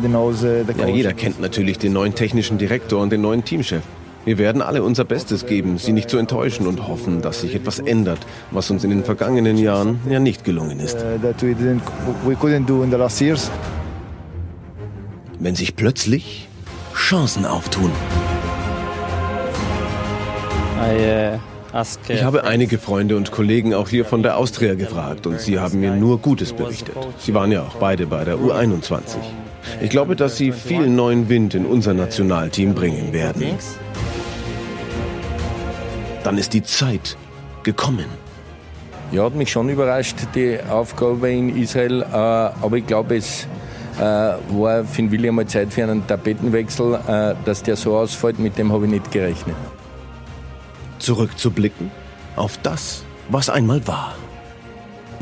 ja, jeder kennt natürlich den neuen technischen Direktor und den neuen Teamchef. Wir werden alle unser Bestes geben, sie nicht zu enttäuschen und hoffen, dass sich etwas ändert, was uns in den vergangenen Jahren ja nicht gelungen ist. Uh, Wenn sich plötzlich Chancen auftun. Uh, ich habe einige Freunde und Kollegen auch hier von der Austria gefragt und sie haben mir nur Gutes berichtet. Sie waren ja auch beide bei der U21. Ich glaube, dass sie viel neuen Wind in unser Nationalteam bringen werden dann ist die Zeit gekommen. Ja, hat mich schon überrascht, die Aufgabe in Israel. Äh, aber ich glaube, es äh, war für den William mal Zeit für einen Tapetenwechsel. Äh, dass der so ausfällt, mit dem habe ich nicht gerechnet. Zurückzublicken auf das, was einmal war.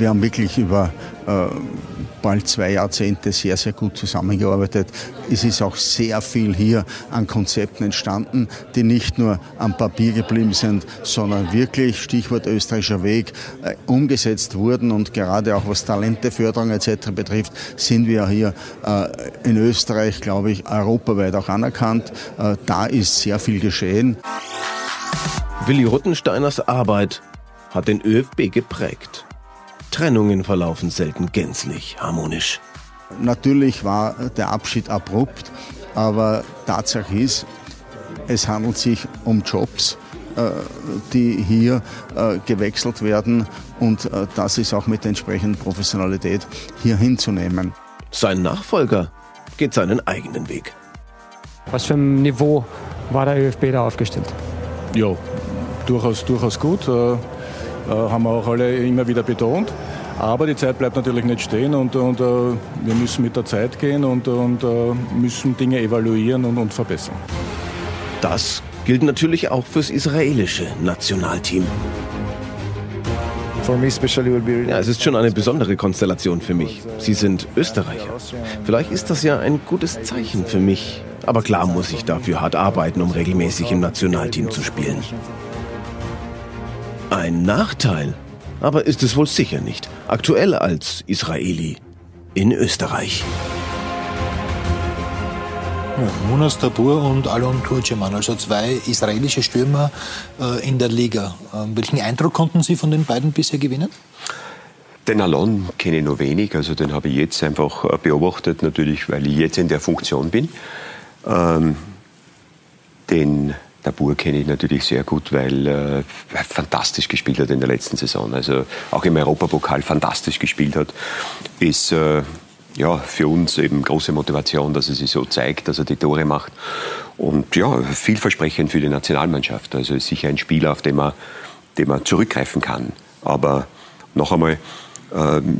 Wir haben wirklich über äh, bald zwei Jahrzehnte sehr, sehr gut zusammengearbeitet. Es ist auch sehr viel hier an Konzepten entstanden, die nicht nur am Papier geblieben sind, sondern wirklich, Stichwort österreichischer Weg, äh, umgesetzt wurden. Und gerade auch was Talenteförderung etc. betrifft, sind wir hier äh, in Österreich, glaube ich, europaweit auch anerkannt. Da ist sehr viel geschehen. Willi Ruttensteiners Arbeit hat den ÖFB geprägt. Trennungen verlaufen selten gänzlich harmonisch. Natürlich war der Abschied abrupt, aber Tatsache ist, es handelt sich um Jobs, äh, die hier äh, gewechselt werden und äh, das ist auch mit der entsprechenden Professionalität hier hinzunehmen. Sein Nachfolger geht seinen eigenen Weg. Was für ein Niveau war der ÖFB da aufgestellt? Ja, durchaus, durchaus gut. Äh, haben wir auch alle immer wieder betont. Aber die Zeit bleibt natürlich nicht stehen und, und äh, wir müssen mit der Zeit gehen und, und äh, müssen Dinge evaluieren und, und verbessern. Das gilt natürlich auch fürs israelische Nationalteam. Ja, es ist schon eine besondere Konstellation für mich. Sie sind Österreicher. Vielleicht ist das ja ein gutes Zeichen für mich. Aber klar muss ich dafür hart arbeiten, um regelmäßig im Nationalteam zu spielen. Ein Nachteil aber ist es wohl sicher nicht. Aktuell als Israeli in Österreich. Munas Tabur und Alon Turceman, also zwei israelische Stürmer äh, in der Liga. Ähm, welchen Eindruck konnten Sie von den beiden bisher gewinnen? Den Alon kenne ich nur wenig, also den habe ich jetzt einfach äh, beobachtet, natürlich, weil ich jetzt in der Funktion bin. Ähm, den der Bur kenne ich natürlich sehr gut, weil äh, er fantastisch gespielt hat in der letzten Saison. Also auch im Europapokal fantastisch gespielt hat. Ist äh, ja, für uns eben große Motivation, dass er sich so zeigt, dass er die Tore macht. Und ja, vielversprechend für die Nationalmannschaft. Also ist sicher ein Spieler, auf den man, den man zurückgreifen kann. Aber noch einmal, ähm,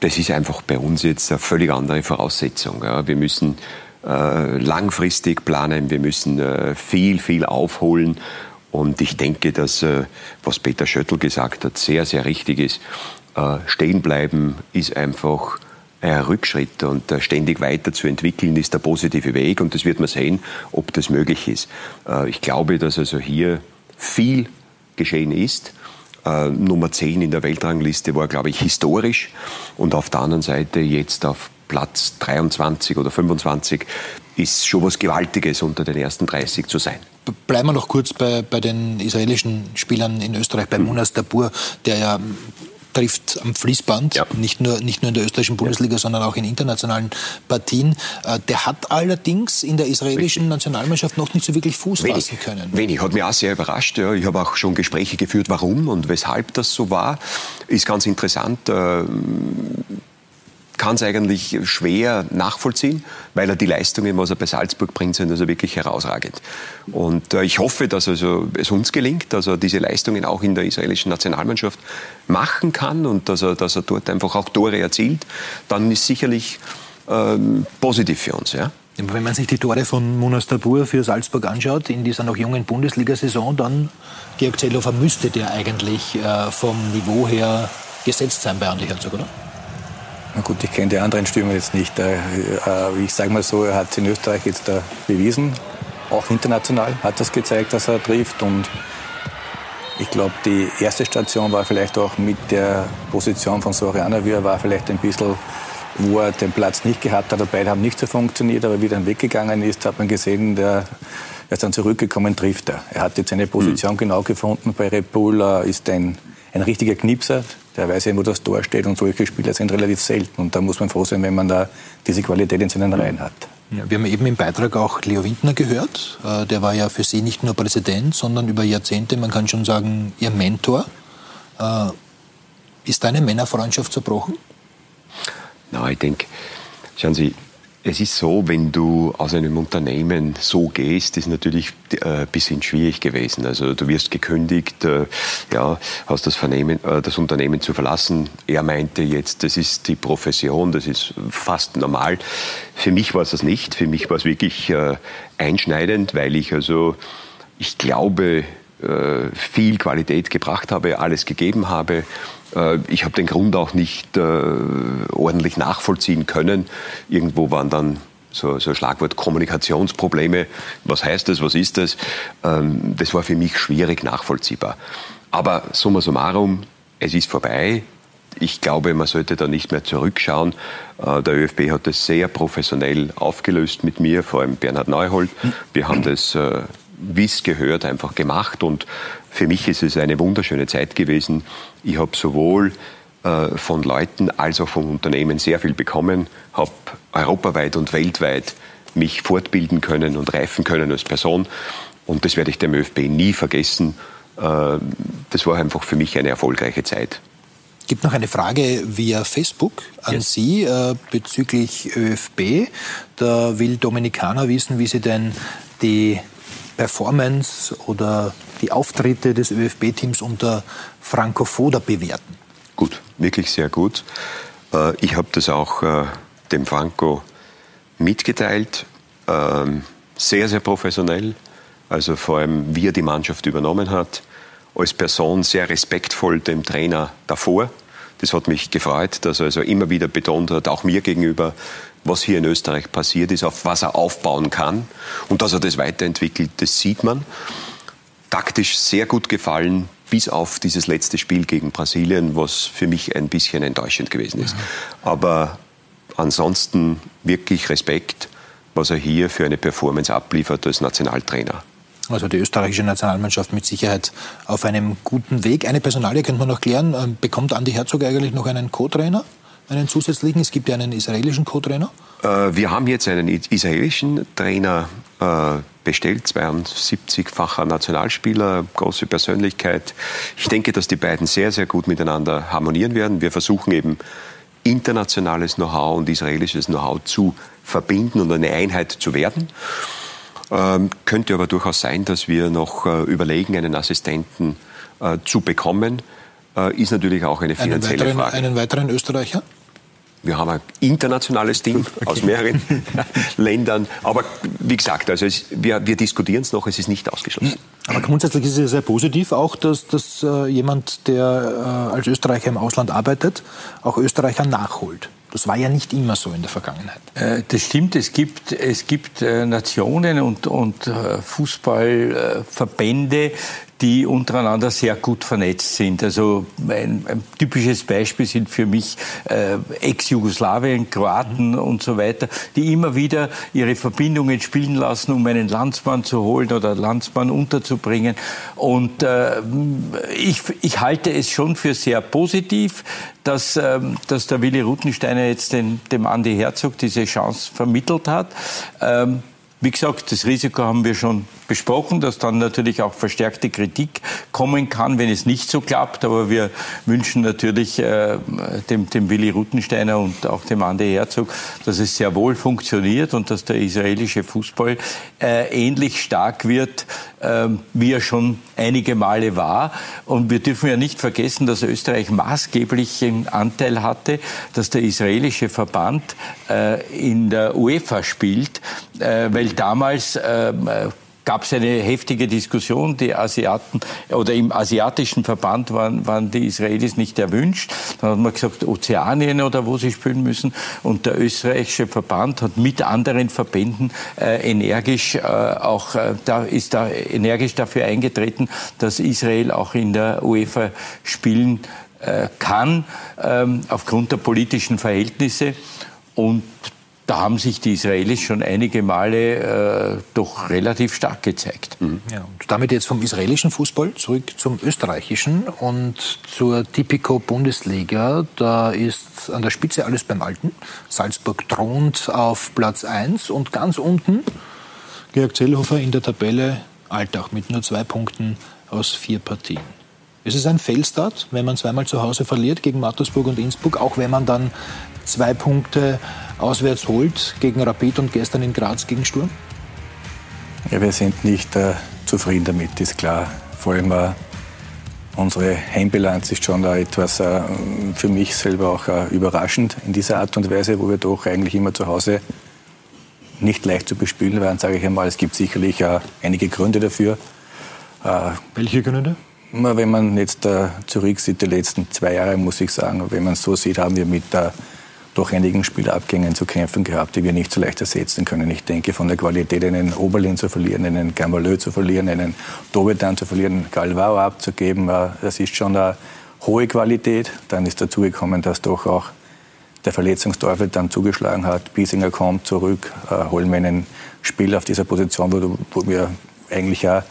das ist einfach bei uns jetzt eine völlig andere Voraussetzung. Ja. Wir müssen äh, langfristig planen, wir müssen äh, viel, viel aufholen. Und ich denke, dass, äh, was Peter Schöttl gesagt hat, sehr, sehr richtig ist. Äh, stehen bleiben ist einfach ein Rückschritt und äh, ständig weiterzuentwickeln ist der positive Weg und das wird man sehen, ob das möglich ist. Äh, ich glaube, dass also hier viel geschehen ist. Nummer 10 in der Weltrangliste war, glaube ich, historisch und auf der anderen Seite jetzt auf Platz 23 oder 25 ist schon was Gewaltiges unter den ersten 30 zu sein. Bleiben wir noch kurz bei, bei den israelischen Spielern in Österreich, bei Munas Dabur, der ja trifft am Fließband, ja. nicht, nur, nicht nur in der österreichischen Bundesliga, ja. sondern auch in internationalen Partien. Äh, der hat allerdings in der israelischen Nationalmannschaft noch nicht so wirklich Fuß wenig, fassen können. Wenig, hat mich auch sehr überrascht. Ja. Ich habe auch schon Gespräche geführt, warum und weshalb das so war. Ist ganz interessant. Kann es eigentlich schwer nachvollziehen, weil er die Leistungen, was er bei Salzburg bringt, sind also wirklich herausragend. Und äh, ich hoffe, dass also es uns gelingt, dass er diese Leistungen auch in der israelischen Nationalmannschaft machen kann und dass er, dass er dort einfach auch Tore erzielt. Dann ist sicherlich ähm, positiv für uns. Ja? Wenn man sich die Tore von Munas Tabur für Salzburg anschaut, in dieser noch jungen Bundesliga-Saison, dann, Georg Zellhofer, müsste der eigentlich äh, vom Niveau her gesetzt sein bei Andi Herzog, oder? Na gut, ich kenne die anderen Stürmer jetzt nicht. Äh, äh, ich sage mal so, er hat es in Österreich jetzt äh, bewiesen, auch international hat das gezeigt, dass er trifft. Und ich glaube, die erste Station war vielleicht auch mit der Position von Soriano, wie er war vielleicht ein bisschen, wo er den Platz nicht gehabt hat. Beide haben nicht so funktioniert, aber wie er dann weggegangen ist, hat man gesehen, der er ist dann zurückgekommen, trifft er. Er hat jetzt seine Position mhm. genau gefunden. Bei Red Bull ist ein, ein richtiger Knipser der weiß ja, wo das Tor steht und solche Spieler sind relativ selten. Und da muss man froh sein, wenn man da diese Qualität in seinen Reihen hat. Ja, wir haben eben im Beitrag auch Leo Windner gehört. Äh, der war ja für Sie nicht nur Präsident, sondern über Jahrzehnte, man kann schon sagen, Ihr Mentor. Äh, ist deine Männerfreundschaft zerbrochen? Na, ich denke, schauen Sie, es ist so, wenn du aus einem Unternehmen so gehst, ist natürlich äh, ein bisschen schwierig gewesen. Also du wirst gekündigt, äh, ja, hast das, Vernehmen, äh, das Unternehmen zu verlassen. Er meinte jetzt, das ist die Profession, das ist fast normal. Für mich war es das nicht. Für mich war es wirklich äh, einschneidend, weil ich also, ich glaube, äh, viel Qualität gebracht habe, alles gegeben habe äh, ich habe den Grund auch nicht äh, ordentlich nachvollziehen können. Irgendwo waren dann so, so Schlagwort Kommunikationsprobleme. Was heißt das? Was ist das? Ähm, das war für mich schwierig nachvollziehbar. Aber summa summarum, es ist vorbei. Ich glaube, man sollte da nicht mehr zurückschauen. Äh, der ÖFB hat das sehr professionell aufgelöst mit mir, vor allem Bernhard Neuhold. Wir haben das wie es gehört, einfach gemacht. Und für mich ist es eine wunderschöne Zeit gewesen. Ich habe sowohl äh, von Leuten als auch von Unternehmen sehr viel bekommen, habe europaweit und weltweit mich fortbilden können und reifen können als Person. Und das werde ich dem ÖFB nie vergessen. Äh, das war einfach für mich eine erfolgreiche Zeit. Es gibt noch eine Frage via Facebook an yes. Sie äh, bezüglich ÖFB. Da will Dominikaner wissen, wie Sie denn die Performance oder die Auftritte des ÖFB-Teams unter Franco Foda bewerten. Gut, wirklich sehr gut. Äh, ich habe das auch äh, dem Franco mitgeteilt. Ähm, sehr, sehr professionell. Also vor allem, wie er die Mannschaft übernommen hat. Als Person sehr respektvoll dem Trainer davor. Das hat mich gefreut, dass er also immer wieder betont hat, auch mir gegenüber, was hier in Österreich passiert ist, auf was er aufbauen kann. Und dass er das weiterentwickelt, das sieht man. Taktisch sehr gut gefallen, bis auf dieses letzte Spiel gegen Brasilien, was für mich ein bisschen enttäuschend gewesen ist. Aber ansonsten wirklich Respekt, was er hier für eine Performance abliefert als Nationaltrainer. Also die österreichische Nationalmannschaft mit Sicherheit auf einem guten Weg. Eine Personalie könnte man noch klären. Ähm, bekommt Andi Herzog eigentlich noch einen Co-Trainer? Einen zusätzlichen? Es gibt ja einen israelischen Co-Trainer. Äh, wir haben jetzt einen israelischen Trainer äh, bestellt, 72-facher Nationalspieler, große Persönlichkeit. Ich denke, dass die beiden sehr, sehr gut miteinander harmonieren werden. Wir versuchen eben internationales Know-how und israelisches Know-how zu verbinden und eine Einheit zu werden. Ähm, könnte aber durchaus sein, dass wir noch äh, überlegen, einen Assistenten äh, zu bekommen. Äh, ist natürlich auch eine finanzielle einen weiteren, Frage. Einen weiteren Österreicher? Wir haben ein internationales Team okay. aus mehreren Ländern. Aber wie gesagt, also es, wir, wir diskutieren es noch, es ist nicht ausgeschlossen. Aber grundsätzlich ist es sehr positiv auch, dass, dass äh, jemand, der äh, als Österreicher im Ausland arbeitet, auch Österreicher nachholt. Das war ja nicht immer so in der Vergangenheit. Äh, das stimmt. Es gibt, es gibt äh, Nationen und, und äh, Fußballverbände, die untereinander sehr gut vernetzt sind. Also ein, ein typisches Beispiel sind für mich äh, Ex-Jugoslawien, Kroaten mhm. und so weiter, die immer wieder ihre Verbindungen spielen lassen, um einen Landsmann zu holen oder Landsmann unterzubringen. Und äh, ich, ich halte es schon für sehr positiv, dass, äh, dass der Willi Rutensteiner jetzt den, dem Andi Herzog diese Chance vermittelt hat. Ähm, wie gesagt, das Risiko haben wir schon besprochen, dass dann natürlich auch verstärkte Kritik kommen kann, wenn es nicht so klappt. Aber wir wünschen natürlich äh, dem, dem Willi Ruttensteiner und auch dem Andi Herzog, dass es sehr wohl funktioniert und dass der israelische Fußball äh, ähnlich stark wird, äh, wie er schon einige Male war. Und wir dürfen ja nicht vergessen, dass Österreich maßgeblichen Anteil hatte, dass der israelische Verband in der UEFA spielt, äh, weil damals äh, gab es eine heftige Diskussion. Die Asiaten oder im asiatischen Verband waren, waren die Israelis nicht erwünscht. Dann hat man gesagt, Ozeanien oder wo sie spielen müssen. Und der österreichische Verband hat mit anderen Verbänden äh, energisch äh, auch äh, da ist da energisch dafür eingetreten, dass Israel auch in der UEFA spielen äh, kann ähm, aufgrund der politischen Verhältnisse. Und da haben sich die Israelis schon einige Male äh, doch relativ stark gezeigt. Mhm. Ja, und damit jetzt vom israelischen Fußball zurück zum österreichischen und zur Tipico Bundesliga. Da ist an der Spitze alles beim Alten. Salzburg thront auf Platz 1 und ganz unten Georg Zellhofer in der Tabelle Alltag mit nur zwei Punkten aus vier Partien. Es ist ein Fehlstart, wenn man zweimal zu Hause verliert gegen Mattersburg und Innsbruck, auch wenn man dann zwei Punkte auswärts holt gegen Rapid und gestern in Graz gegen Sturm? Ja, wir sind nicht äh, zufrieden damit, ist klar. Vor allem äh, unsere Heimbilanz ist schon äh, etwas äh, für mich selber auch äh, überraschend in dieser Art und Weise, wo wir doch eigentlich immer zu Hause nicht leicht zu bespielen waren, sage ich einmal. Es gibt sicherlich äh, einige Gründe dafür. Welche Gründe? Wenn man jetzt zurücksieht, die letzten zwei Jahre, muss ich sagen, wenn man es so sieht, haben wir mit der doch einigen Spielerabgängen zu kämpfen gehabt, die wir nicht so leicht ersetzen können. Ich denke, von der Qualität einen Oberlin zu verlieren, einen Gamalö zu verlieren, einen Dobedan zu verlieren, Galvao abzugeben, äh, das ist schon eine hohe Qualität. Dann ist dazu gekommen, dass doch auch der Verletzungsteufel dann zugeschlagen hat. Biesinger kommt zurück, äh, holen wir einen Spieler auf dieser Position, wo, wir eigentlich auch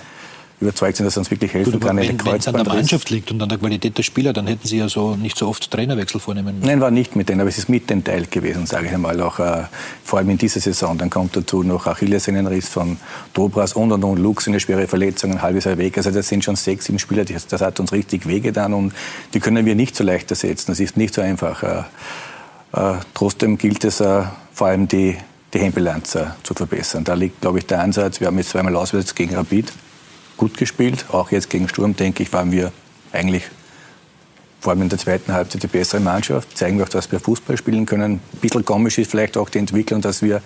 überzeugt sind, dass er uns wirklich helfen Gut, kann. Wenn es an der Mannschaft liegt und an der Qualität der Spieler, dann hätten Sie ja so nicht so oft Trainerwechsel vornehmen müssen. Nein, war nicht mit denen, aber es ist mit den Teil gewesen, sage ich einmal, auch äh, vor allem in dieser Saison. Dann kommt dazu noch Achillessehnenriss von Dobras und und und Lux, eine schwere Verletzung, ein halbes Jahr weg. Also das sind schon sechs, sieben Spieler, die, das hat uns richtig wehgetan und die können wir nicht so leicht ersetzen. Das ist nicht so einfach. Äh, äh, trotzdem gilt es äh, vor allem die die Heimbilanz äh, zu verbessern. Da liegt, glaube ich, der Ansatz. Wir haben jetzt zweimal auswärts gegen Rapid gut gespielt. Auch jetzt gegen Sturm, denke ich, waren wir eigentlich vor allem in der zweiten Halbzeit die bessere Mannschaft. Zeigen wir auch, dass wir Fußball spielen können. Ein bisschen komisch ist vielleicht auch die Entwicklung, dass wir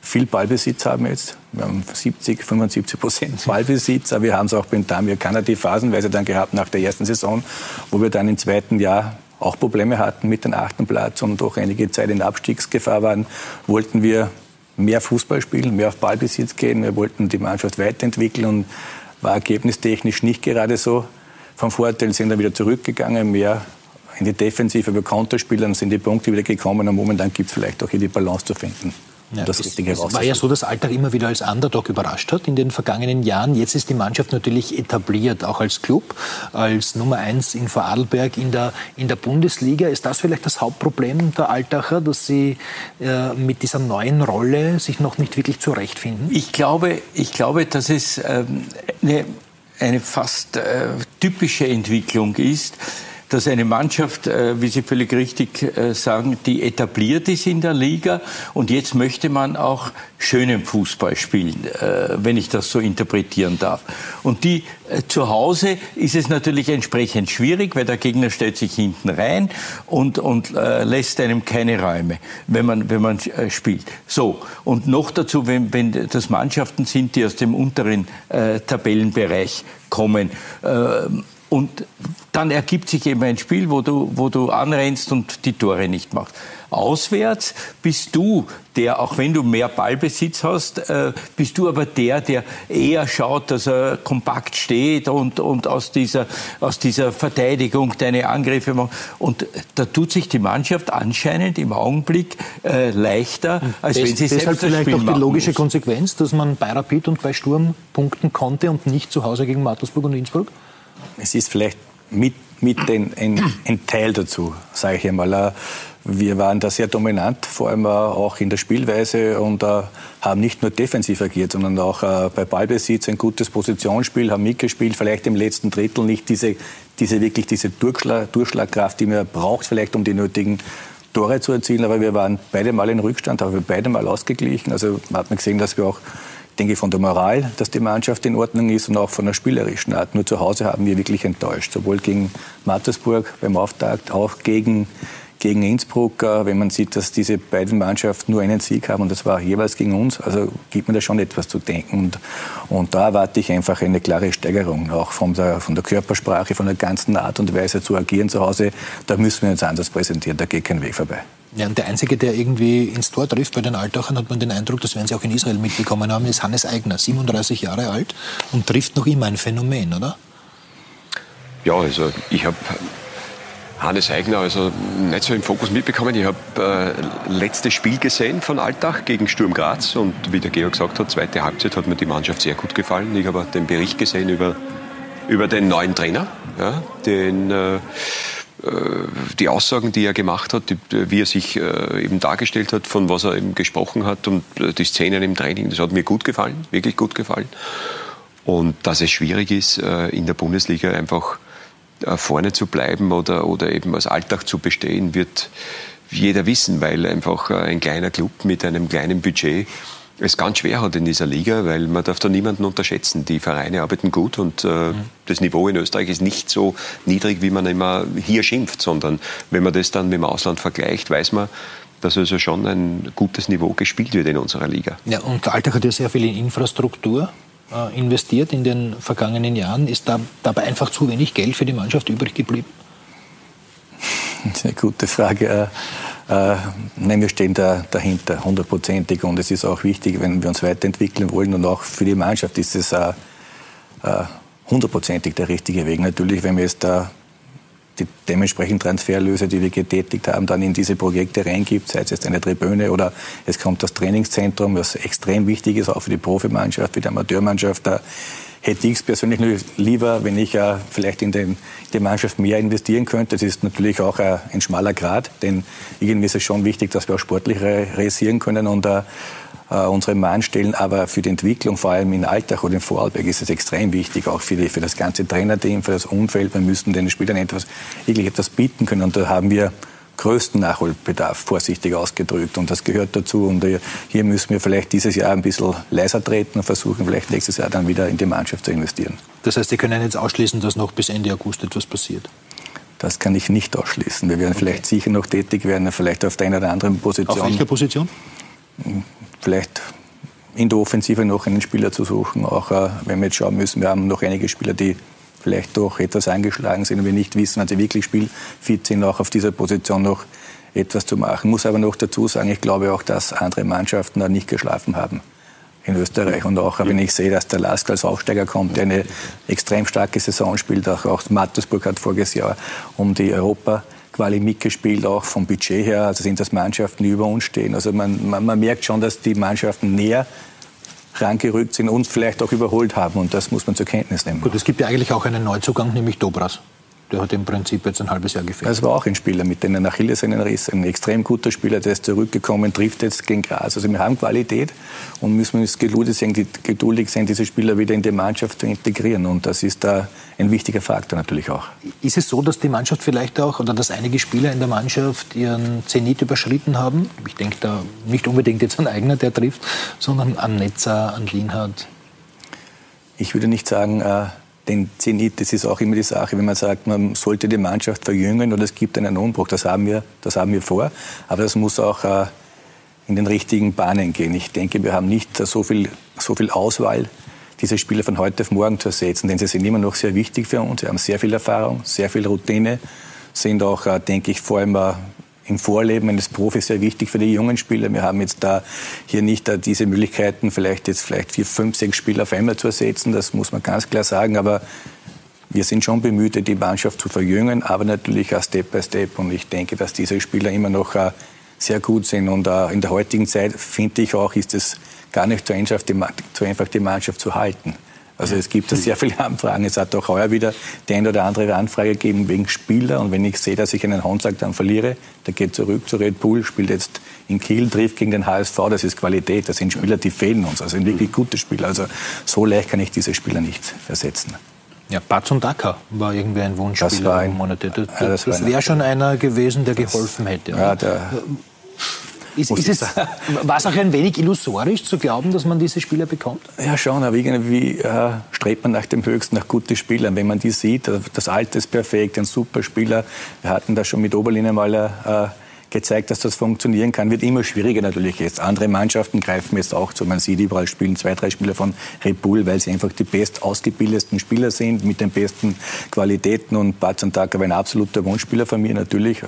viel Ballbesitz haben jetzt. Wir haben 70, 75 Prozent Ballbesitz, aber wir haben es auch beim Damir Kanadi phasenweise dann gehabt nach der ersten Saison, wo wir dann im zweiten Jahr auch Probleme hatten mit dem achten Platz und auch einige Zeit in Abstiegsgefahr waren, wollten wir mehr Fußball spielen, mehr auf Ballbesitz gehen. Wir wollten die Mannschaft weiterentwickeln und war ergebnistechnisch nicht gerade so vom Vorteil, sind dann wieder zurückgegangen, mehr in die Defensive über Konterspielern sind die Punkte wieder gekommen und momentan gibt es vielleicht auch hier die Balance zu finden. Ja, das, es, es war ja so, dass Alltag immer wieder als Underdog überrascht hat in den vergangenen Jahren. Jetzt ist die Mannschaft natürlich etabliert, auch als Club, als Nummer eins in Vorarlberg in der, in der Bundesliga. Ist das vielleicht das Hauptproblem der Altacher, dass sie äh, mit dieser neuen Rolle sich noch nicht wirklich zurechtfinden? Ich glaube, ich glaube dass es ähm, eine, eine fast äh, typische Entwicklung ist dass eine Mannschaft, äh, wie Sie völlig richtig äh, sagen, die etabliert ist in der Liga und jetzt möchte man auch schönen Fußball spielen, äh, wenn ich das so interpretieren darf. Und die zu Hause ist es natürlich entsprechend schwierig, weil der Gegner stellt sich hinten rein und, und lässt einem keine Räume, wenn man, wenn man spielt. So, und noch dazu, wenn, wenn das Mannschaften sind, die aus dem unteren äh, Tabellenbereich kommen. Und dann ergibt sich eben ein Spiel, wo du, wo du anrennst und die Tore nicht machst. Auswärts bist du der, auch wenn du mehr Ballbesitz hast, äh, bist du aber der, der eher schaut, dass er kompakt steht und, und aus, dieser, aus dieser Verteidigung deine Angriffe macht. Und da tut sich die Mannschaft anscheinend im Augenblick äh, leichter, als das, wenn sie selbst selbst vielleicht auch die logische muss. Konsequenz, dass man bei Rapid und bei Sturm punkten konnte und nicht zu Hause gegen Mattersburg und Innsbruck? Es ist vielleicht mit, mit ein, ein, ein Teil dazu, sage ich einmal. Wir waren da sehr dominant, vor allem auch in der Spielweise und äh, haben nicht nur defensiv agiert, sondern auch äh, bei Ballbesitz ein gutes Positionsspiel, haben mitgespielt, vielleicht im letzten Drittel nicht diese, diese wirklich diese Durchschlag, Durchschlagkraft, die man braucht, vielleicht um die nötigen Tore zu erzielen. Aber wir waren beide Mal in Rückstand, aber wir beide Mal ausgeglichen. Also hat man gesehen, dass wir auch denke von der Moral, dass die Mannschaft in Ordnung ist und auch von der spielerischen Art. Nur zu Hause haben wir wirklich enttäuscht. Sowohl gegen Mattersburg beim Auftakt, auch gegen, gegen Innsbruck. Äh, wenn man sieht, dass diese beiden Mannschaften nur einen Sieg haben und das war jeweils gegen uns, also gibt mir da schon etwas zu denken. Und, und da erwarte ich einfach eine klare Steigerung, auch von der, von der Körpersprache, von der ganzen Art und Weise zu agieren zu Hause. Da müssen wir uns anders präsentieren, da geht kein Weg vorbei. Ja, und der Einzige, der irgendwie ins Tor trifft bei den Altachern, hat man den Eindruck, das werden Sie auch in Israel mitbekommen haben, ist Hannes Eigner, 37 Jahre alt und trifft noch immer ein Phänomen, oder? Ja, also ich habe Hannes Eigner also nicht so im Fokus mitbekommen. Ich habe äh, letztes Spiel gesehen von Altach gegen Sturm Graz und wie der Georg gesagt hat, zweite Halbzeit hat mir die Mannschaft sehr gut gefallen. Ich habe den Bericht gesehen über, über den neuen Trainer, ja, den äh, äh, die Aussagen, die er gemacht hat, wie er sich äh, eben dargestellt hat, von was er eben gesprochen hat und äh, die Szenen im Training, das hat mir gut gefallen, wirklich gut gefallen. Und dass es schwierig ist, in der Bundesliga einfach vorne zu bleiben oder, oder eben als Alltag zu bestehen, wird jeder wissen, weil einfach ein kleiner Club mit einem kleinen Budget es ganz schwer hat in dieser Liga, weil man darf da niemanden unterschätzen. Die Vereine arbeiten gut und äh, das Niveau in Österreich ist nicht so niedrig, wie man immer hier schimpft, sondern wenn man das dann mit dem Ausland vergleicht, weiß man, dass also schon ein gutes Niveau gespielt wird in unserer Liga. Ja, und der Alltag hat ja sehr viel in Infrastruktur äh, investiert in den vergangenen Jahren. Ist da dabei einfach zu wenig Geld für die Mannschaft übrig geblieben? Sehr gute Frage. Äh, nein, wir stehen da dahinter, hundertprozentig. Und es ist auch wichtig, wenn wir uns weiterentwickeln wollen. Und auch für die Mannschaft ist es äh, äh, hundertprozentig der richtige Weg. Natürlich, wenn wir jetzt da die dementsprechenden Transferlöse, die wir getätigt haben, dann in diese Projekte reingibt, sei es jetzt eine Tribüne oder es kommt das Trainingszentrum, was extrem wichtig ist, auch für die Profimannschaft, für die Amateurmannschaft. Da hätte ich es persönlich lieber, wenn ich äh, vielleicht in, den, in, die Mannschaft mehr investieren könnte. Das ist natürlich auch äh, ein schmaler Grad, denn irgendwie ist es schon wichtig, dass wir auch sportlich realisieren können und äh, äh, unsere Mann stellen. Aber für die Entwicklung, vor allem in Alltag oder in Vorarlberg, ist es extrem wichtig, auch für, die, für das ganze Trainerteam, für das Umfeld. Wir müssen den Spielern etwas, wirklich etwas bieten können. Und da haben wir größten Nachholbedarf, vorsichtig ausgedrückt. Und das gehört dazu. Und hier müssen wir vielleicht dieses Jahr ein bisschen leiser treten und versuchen, vielleicht nächstes Jahr dann wieder in die Mannschaft zu investieren. Das heißt, Sie können jetzt ausschließen, dass noch bis Ende August etwas passiert? Das kann ich nicht ausschließen. Wir werden okay. vielleicht sicher noch tätig werden, vielleicht auf der einen oder anderen Position. Auf welcher Position? Vielleicht in der Offensive noch einen Spieler zu suchen. Auch äh, wenn wir jetzt schauen müssen, wir haben noch einige Spieler, die vielleicht doch etwas angeschlagen sind und wir nicht wissen, wenn sie wirklich spielfit sind, auch auf dieser Position noch etwas zu machen. Muss aber noch dazu sagen, ich glaube auch, dass andere Mannschaften da nicht geschlafen haben in Österreich. Und auch wenn ich sehe, dass der Lask als Aufsteiger kommt, der eine extrem starke Saison spielt, auch, auch Mattersburg hat voriges Jahr um die Europa Quali mitgespielt, auch vom Budget her. Also sind das Mannschaften, die über uns stehen. Also man, man, man merkt schon, dass die Mannschaften näher rangerückt sind und vielleicht auch überholt haben. Und das muss man zur Kenntnis nehmen. Gut, es gibt ja eigentlich auch einen Neuzugang, nämlich Dobras. Der hat im Prinzip jetzt ein halbes Jahr gefehlt. Das war auch ein Spieler mit einem Achillessehnenriss, ein extrem guter Spieler, der ist zurückgekommen, trifft jetzt gegen Gras. Also wir haben Qualität und müssen uns geduldig sein, geduldig sein, diese Spieler wieder in die Mannschaft zu integrieren. Und das ist da ein wichtiger Faktor natürlich auch. Ist es so, dass die Mannschaft vielleicht auch oder dass einige Spieler in der Mannschaft ihren Zenit überschritten haben? Ich denke da nicht unbedingt jetzt an Eigner, der trifft, sondern an Netzer, an Lienhardt. Ich würde nicht sagen, äh, den Zenit, das ist auch immer die Sache, wenn man sagt, man sollte die Mannschaft verjüngen oder es gibt einen Umbruch. Das haben wir, das haben wir vor. Aber das muss auch äh, in den richtigen Bahnen gehen. Ich denke, wir haben nicht so viel, so viel Auswahl, diese Spieler von heute auf morgen zu ersetzen, denn sie sind immer noch sehr wichtig für uns. Sie haben sehr viel Erfahrung, sehr viel Routine, sind auch, äh, denke ich, vor allem äh, im Vorleben eines Profis sehr wichtig für die jungen Spieler. Wir haben jetzt da hier nicht diese Möglichkeiten, vielleicht jetzt vielleicht vier, fünf, sechs Spieler auf einmal zu ersetzen. Das muss man ganz klar sagen. Aber wir sind schon bemüht, die Mannschaft zu verjüngen, aber natürlich auch Step by Step. Und ich denke, dass diese Spieler immer noch äh, sehr gut sind. Und äh, in der heutigen Zeit, finde ich auch, ist es gar nicht so einfach, die Mannschaft zu halten. Also es gibt sehr viele Anfragen. Es hat auch heuer wieder die eine oder andere Anfrage gegeben wegen Spieler. Und wenn ich sehe, dass ich einen Honsack dann verliere, der geht zurück zu Red Bull, spielt jetzt in Kiel, trifft gegen den HSV. Das ist Qualität. Das sind Spieler, die fehlen uns. Also sind wirklich gute Spieler. Also so leicht kann ich diese Spieler nicht ersetzen. Ja, Batson Daka war irgendwie ein Wunschspieler. Das war ein, Monate. Das, das, das wäre schon einer gewesen, der geholfen hätte. Ja, der, ist, ist es, war es auch ein wenig illusorisch zu glauben, dass man diese Spieler bekommt? Ja, schon, aber irgendwie äh, strebt man nach dem Höchsten, nach guten Spielern. Wenn man die sieht, das Alte ist perfekt, ein super Spieler. Wir hatten das schon mit Oberlin einmal äh, gezeigt, dass das funktionieren kann. Wird immer schwieriger natürlich jetzt. Andere Mannschaften greifen jetzt auch zu. Man sieht überall spielen zwei, drei Spieler von Red Bull, weil sie einfach die best ausgebildetsten Spieler sind mit den besten Qualitäten. Und Batsan Taka war ein absoluter Wunschspieler von mir natürlich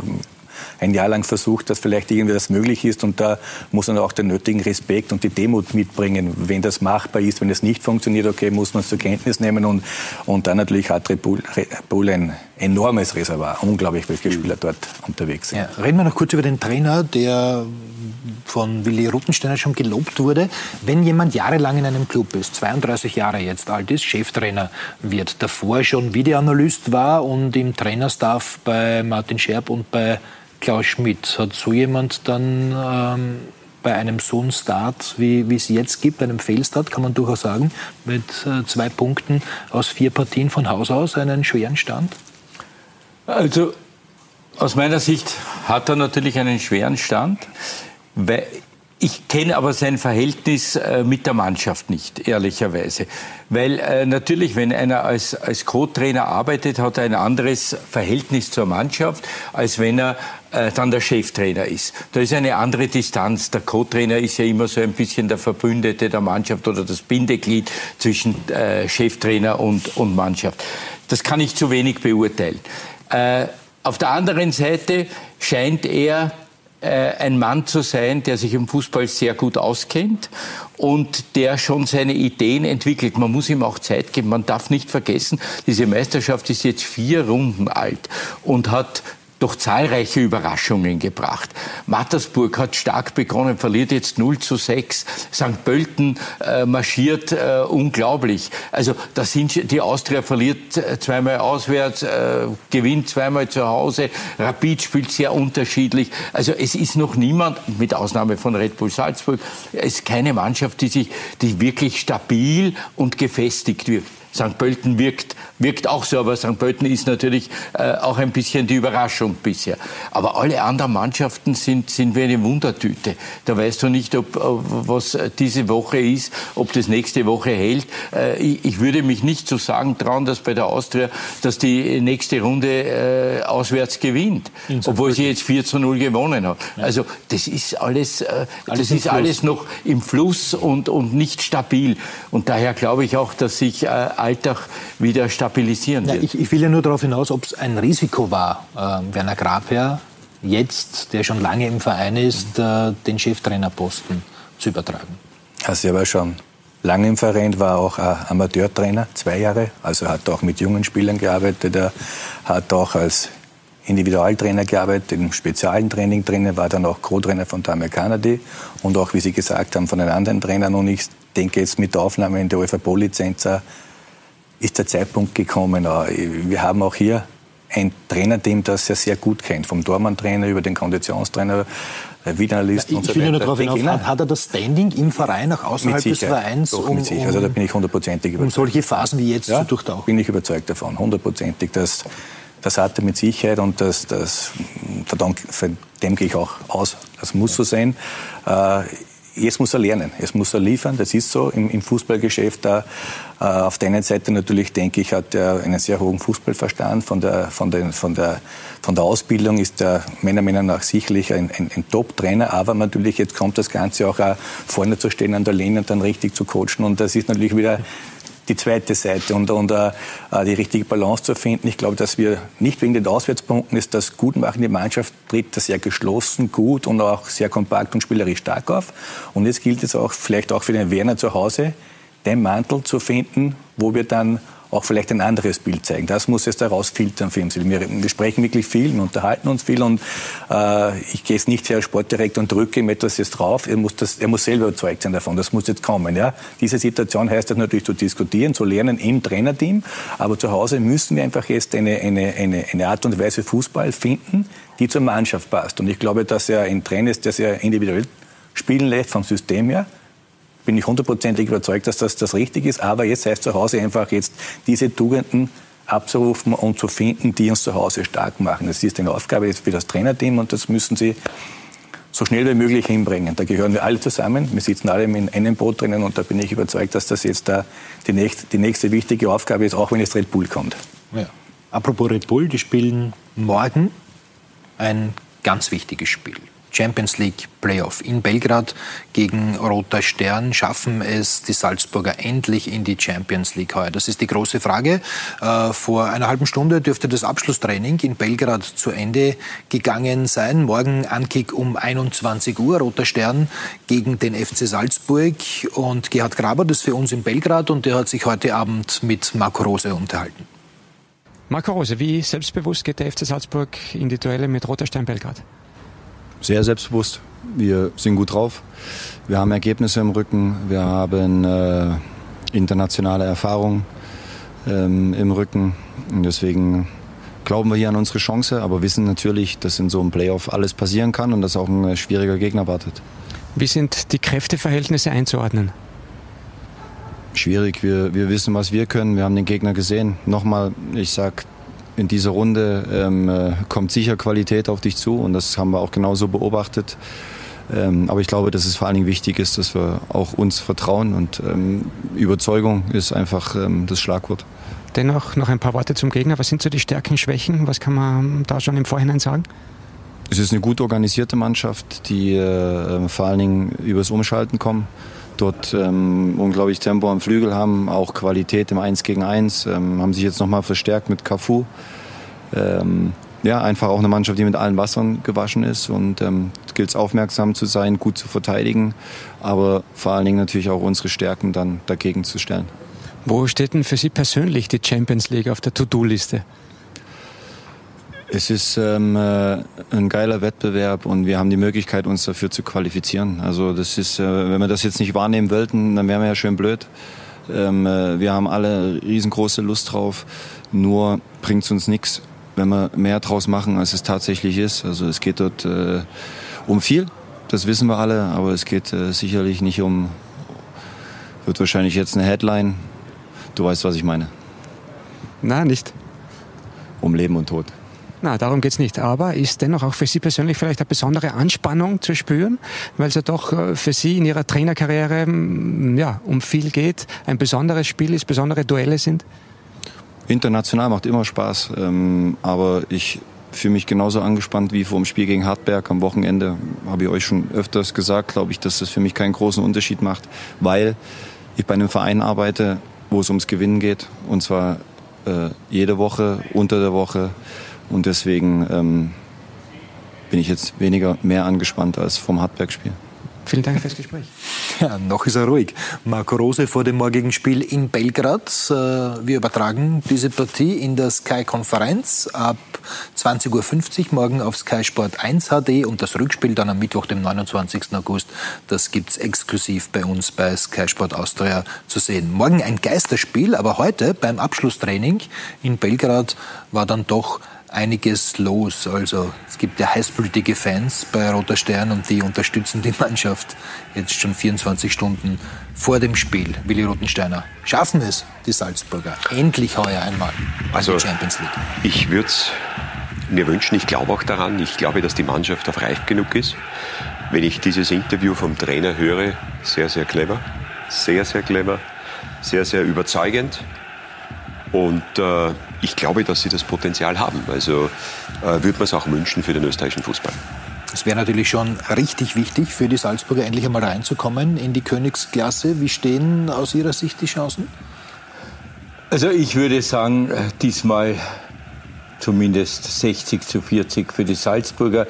ein Jahr lang versucht, dass vielleicht irgendwie das möglich ist. Und da muss man auch den nötigen Respekt und die Demut mitbringen. Wenn das machbar ist, wenn es nicht funktioniert, okay, muss man es zur Kenntnis nehmen. Und, und dann natürlich hat Red Bull, ein enormes Reservoir. Unglaublich, welche Spieler dort unterwegs sind. Ja, reden wir noch kurz über den Trainer, der von Willi Ruttensteiner schon gelobt wurde. Wenn jemand jahrelang in einem Club ist, 32 Jahre jetzt alt ist, Cheftrainer wird, davor schon Videoanalyst war und im Trainerstaff bei Martin Scherb und bei Klaus Schmidt. Hat so jemand dann ähm, bei einem so einen Start, wie, wie es jetzt gibt, einem Fehlstart, kann man durchaus sagen, mit äh, zwei Punkten aus vier Partien von Haus aus einen schweren Stand? Also aus meiner Sicht hat er natürlich einen schweren Stand. Weil ich kenne aber sein Verhältnis äh, mit der Mannschaft nicht, ehrlicherweise. Weil äh, natürlich, wenn einer als, als Co-Trainer arbeitet, hat er ein anderes Verhältnis zur Mannschaft, als wenn er äh, dann der Cheftrainer ist. Da ist eine andere Distanz. Der Co-Trainer ist ja immer so ein bisschen der Verbündete der Mannschaft oder das Bindeglied zwischen äh, Cheftrainer und, und Mannschaft. Das kann ich zu wenig beurteilen. Äh, auf der anderen Seite scheint er ein Mann zu sein, der sich im Fußball sehr gut auskennt und der schon seine Ideen entwickelt. Man muss ihm auch Zeit geben. Man darf nicht vergessen, diese Meisterschaft ist jetzt vier Runden alt und hat doch zahlreiche Überraschungen gebracht. Mattersburg hat stark begonnen, verliert jetzt 0 zu 6. St. Pölten äh, marschiert äh, unglaublich. Also da sind die Austria verliert äh, zweimal auswärts, äh, gewinnt zweimal zu Hause. Rapid spielt sehr unterschiedlich. Also es ist noch niemand, mit Ausnahme von Red Bull Salzburg, es ist keine Mannschaft, die sich, die wirklich stabil und gefestigt wirkt. St. Pölten wirkt, wirkt auch so, aber St. Pölten ist natürlich äh, auch ein bisschen die Überraschung bisher. Aber alle anderen Mannschaften sind, sind wie eine Wundertüte. Da weißt du nicht, ob, ob was diese Woche ist, ob das nächste Woche hält. Äh, ich, ich, würde mich nicht zu so sagen trauen, dass bei der Austria, dass die nächste Runde äh, auswärts gewinnt, obwohl sie jetzt 4 zu 0 gewonnen hat. Ja. Also das ist alles, äh, alles das ist alles noch im Fluss und, und nicht stabil. Und daher glaube ich auch, dass sich äh, Alltag wieder stabilisieren wird. Ja, ich, ich, will ja nur darauf hinaus, ob es ein Risiko war, äh, Werner Grabherr jetzt, der schon lange im Verein ist, äh, den Cheftrainerposten zu übertragen. Also er war schon lange im Verein, war auch Amateurtrainer, zwei Jahre. Also hat auch mit jungen Spielern gearbeitet. Er hat auch als Individualtrainer gearbeitet, im speziellen Training drinnen, war dann auch Co-Trainer von der Amerikaner.de und auch, wie Sie gesagt haben, von den anderen Trainern. Und ich denke jetzt mit der Aufnahme in der UEFA-Lizenz ist der Zeitpunkt gekommen. Wir haben auch hier ein Trainerteam, das er sehr gut kennt, vom Dormann-Trainer über den Konditionstrainer, Videoanalysten ja, und so weiter. Ich will nur darauf hinaus, hat er das Standing im Verein, auch außerhalb des Vereins? Doch, um, mit Sicherheit. Also da bin ich hundertprozentig überzeugt. Um solche Phasen wie jetzt ja, zu durchtauchen? bin ich überzeugt davon, hundertprozentig. Das, das hat er mit Sicherheit und das, das, von dem gehe ich auch aus. Das muss so sein. Äh, jetzt muss er lernen, jetzt muss er liefern, das ist so im, im Fußballgeschäft. Da, äh, auf der einen Seite natürlich, denke ich, hat er einen sehr hohen Fußballverstand. Von der, von den, von der, von der Ausbildung ist er meiner Meinung nach sicherlich ein, ein, ein Top-Trainer. Aber natürlich, jetzt kommt das Ganze auch, auch vorne zu stehen an der Lehne und dann richtig zu coachen. Und das ist natürlich wieder die zweite Seite und, und uh, die richtige Balance zu finden. Ich glaube, dass wir nicht wegen den Auswärtspunkten ist das gut machen. Die Mannschaft tritt das sehr geschlossen, gut und auch sehr kompakt und spielerisch stark auf. Und jetzt gilt es auch vielleicht auch für den Werner zu Hause, den Mantel zu finden, wo wir dann auch vielleicht ein anderes Bild zeigen. Das muss jetzt herausfiltern für ihn. Wir, wir sprechen wirklich viel, wir unterhalten uns viel und äh, ich gehe jetzt nicht her als Sportdirektor und drücke ihm etwas jetzt drauf. Er muss, das, er muss selber überzeugt sein davon. Das muss jetzt kommen. Ja? Diese Situation heißt das natürlich zu diskutieren, zu lernen im Trainerteam. Aber zu Hause müssen wir einfach jetzt eine, eine, eine, eine Art und Weise Fußball finden, die zur Mannschaft passt. Und ich glaube, dass er ein Trainer ist, der sehr individuell spielen lässt vom System her bin ich hundertprozentig überzeugt, dass das das richtig ist. Aber jetzt heißt zu Hause einfach jetzt diese Tugenden abzurufen und zu finden, die uns zu Hause stark machen. Das ist eine Aufgabe für das Trainerteam und das müssen sie so schnell wie möglich hinbringen. Da gehören wir alle zusammen. Wir sitzen alle in einem Boot drinnen und da bin ich überzeugt, dass das jetzt da die nächste, die nächste wichtige Aufgabe ist, auch wenn jetzt Red Bull kommt. Ja. Apropos Red Bull, die spielen morgen ein ganz wichtiges Spiel. Champions League Playoff in Belgrad gegen Roter Stern. Schaffen es die Salzburger endlich in die Champions League heuer? Das ist die große Frage. Äh, vor einer halben Stunde dürfte das Abschlusstraining in Belgrad zu Ende gegangen sein. Morgen Ankick um 21 Uhr. Roter Stern gegen den FC Salzburg. Und Gerhard Graber, das ist für uns in Belgrad und der hat sich heute Abend mit Marco Rose unterhalten. Marco Rose, wie selbstbewusst geht der FC Salzburg in die Duelle mit Roter Stern Belgrad? Sehr selbstbewusst. Wir sind gut drauf. Wir haben Ergebnisse im Rücken. Wir haben äh, internationale Erfahrung ähm, im Rücken. Und deswegen glauben wir hier an unsere Chance, aber wissen natürlich, dass in so einem Playoff alles passieren kann und dass auch ein schwieriger Gegner wartet. Wie sind die Kräfteverhältnisse einzuordnen? Schwierig. Wir, wir wissen, was wir können. Wir haben den Gegner gesehen. Nochmal, ich sage, in dieser Runde ähm, äh, kommt sicher Qualität auf dich zu und das haben wir auch genauso beobachtet. Ähm, aber ich glaube, dass es vor allen Dingen wichtig ist, dass wir auch uns vertrauen und ähm, Überzeugung ist einfach ähm, das Schlagwort. Dennoch noch ein paar Worte zum Gegner. Was sind so die Stärken, Schwächen? Was kann man da schon im Vorhinein sagen? Es ist eine gut organisierte Mannschaft, die äh, vor allen Dingen übers Umschalten kommen dort ähm, unglaublich Tempo am Flügel haben, auch Qualität im 1 gegen 1, ähm, haben sich jetzt nochmal verstärkt mit Cafu. Ähm, ja, einfach auch eine Mannschaft, die mit allen Wassern gewaschen ist und ähm, gilt es aufmerksam zu sein, gut zu verteidigen, aber vor allen Dingen natürlich auch unsere Stärken dann dagegen zu stellen. Wo steht denn für Sie persönlich die Champions League auf der To-Do-Liste? Es ist ähm, äh, ein geiler Wettbewerb und wir haben die Möglichkeit, uns dafür zu qualifizieren. Also das ist, äh, wenn wir das jetzt nicht wahrnehmen wollten, dann wären wir ja schön blöd. Ähm, äh, wir haben alle riesengroße Lust drauf, nur bringt es uns nichts, wenn wir mehr draus machen, als es tatsächlich ist. Also es geht dort äh, um viel, das wissen wir alle, aber es geht äh, sicherlich nicht um, wird wahrscheinlich jetzt eine Headline. Du weißt, was ich meine. Na, nicht. Um Leben und Tod. Na, darum geht's nicht. Aber ist dennoch auch für Sie persönlich vielleicht eine besondere Anspannung zu spüren, weil es ja doch äh, für Sie in Ihrer Trainerkarriere ja, um viel geht, ein besonderes Spiel ist, besondere Duelle sind? International macht immer Spaß, ähm, aber ich fühle mich genauso angespannt wie vor dem Spiel gegen Hartberg am Wochenende. Habe ich euch schon öfters gesagt, glaube ich, dass das für mich keinen großen Unterschied macht, weil ich bei einem Verein arbeite, wo es ums Gewinnen geht und zwar äh, jede Woche, unter der Woche und deswegen ähm, bin ich jetzt weniger mehr angespannt als vom Hartberg-Spiel. Vielen Dank fürs Gespräch. Ja, noch ist er ruhig. Marco Rose vor dem morgigen Spiel in Belgrad. Äh, wir übertragen diese Partie in der Sky-Konferenz ab 20.50 Uhr morgen auf Sky Sport 1 HD und das Rückspiel dann am Mittwoch, dem 29. August. Das gibt es exklusiv bei uns bei Sky Sport Austria zu sehen. Morgen ein Geisterspiel, aber heute beim Abschlusstraining in Belgrad war dann doch einiges los. Also es gibt ja heißblütige Fans bei Roter Stern und die unterstützen die Mannschaft jetzt schon 24 Stunden vor dem Spiel. Willi Rotensteiner, schaffen es die Salzburger endlich heuer einmal also, die Champions League? Ich würde es mir wünschen, ich glaube auch daran, ich glaube, dass die Mannschaft auf reif genug ist. Wenn ich dieses Interview vom Trainer höre, sehr, sehr clever, sehr, sehr clever, sehr, sehr überzeugend. Und äh, ich glaube, dass sie das Potenzial haben. Also äh, würde man es auch wünschen für den österreichischen Fußball. Es wäre natürlich schon richtig wichtig für die Salzburger endlich einmal reinzukommen in die Königsklasse. Wie stehen aus Ihrer Sicht die Chancen? Also ich würde sagen, äh, diesmal zumindest 60 zu 40 für die Salzburger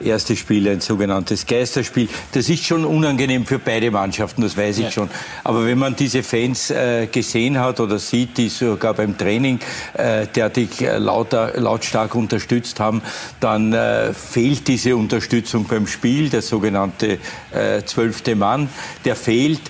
erste Spiel ein sogenanntes Geisterspiel. Das ist schon unangenehm für beide Mannschaften, das weiß ich ja. schon. Aber wenn man diese Fans äh, gesehen hat oder sieht, die sogar beim Training äh, derartig äh, lauter, lautstark unterstützt haben, dann äh, fehlt diese Unterstützung beim Spiel, der sogenannte äh, zwölfte Mann, der fehlt.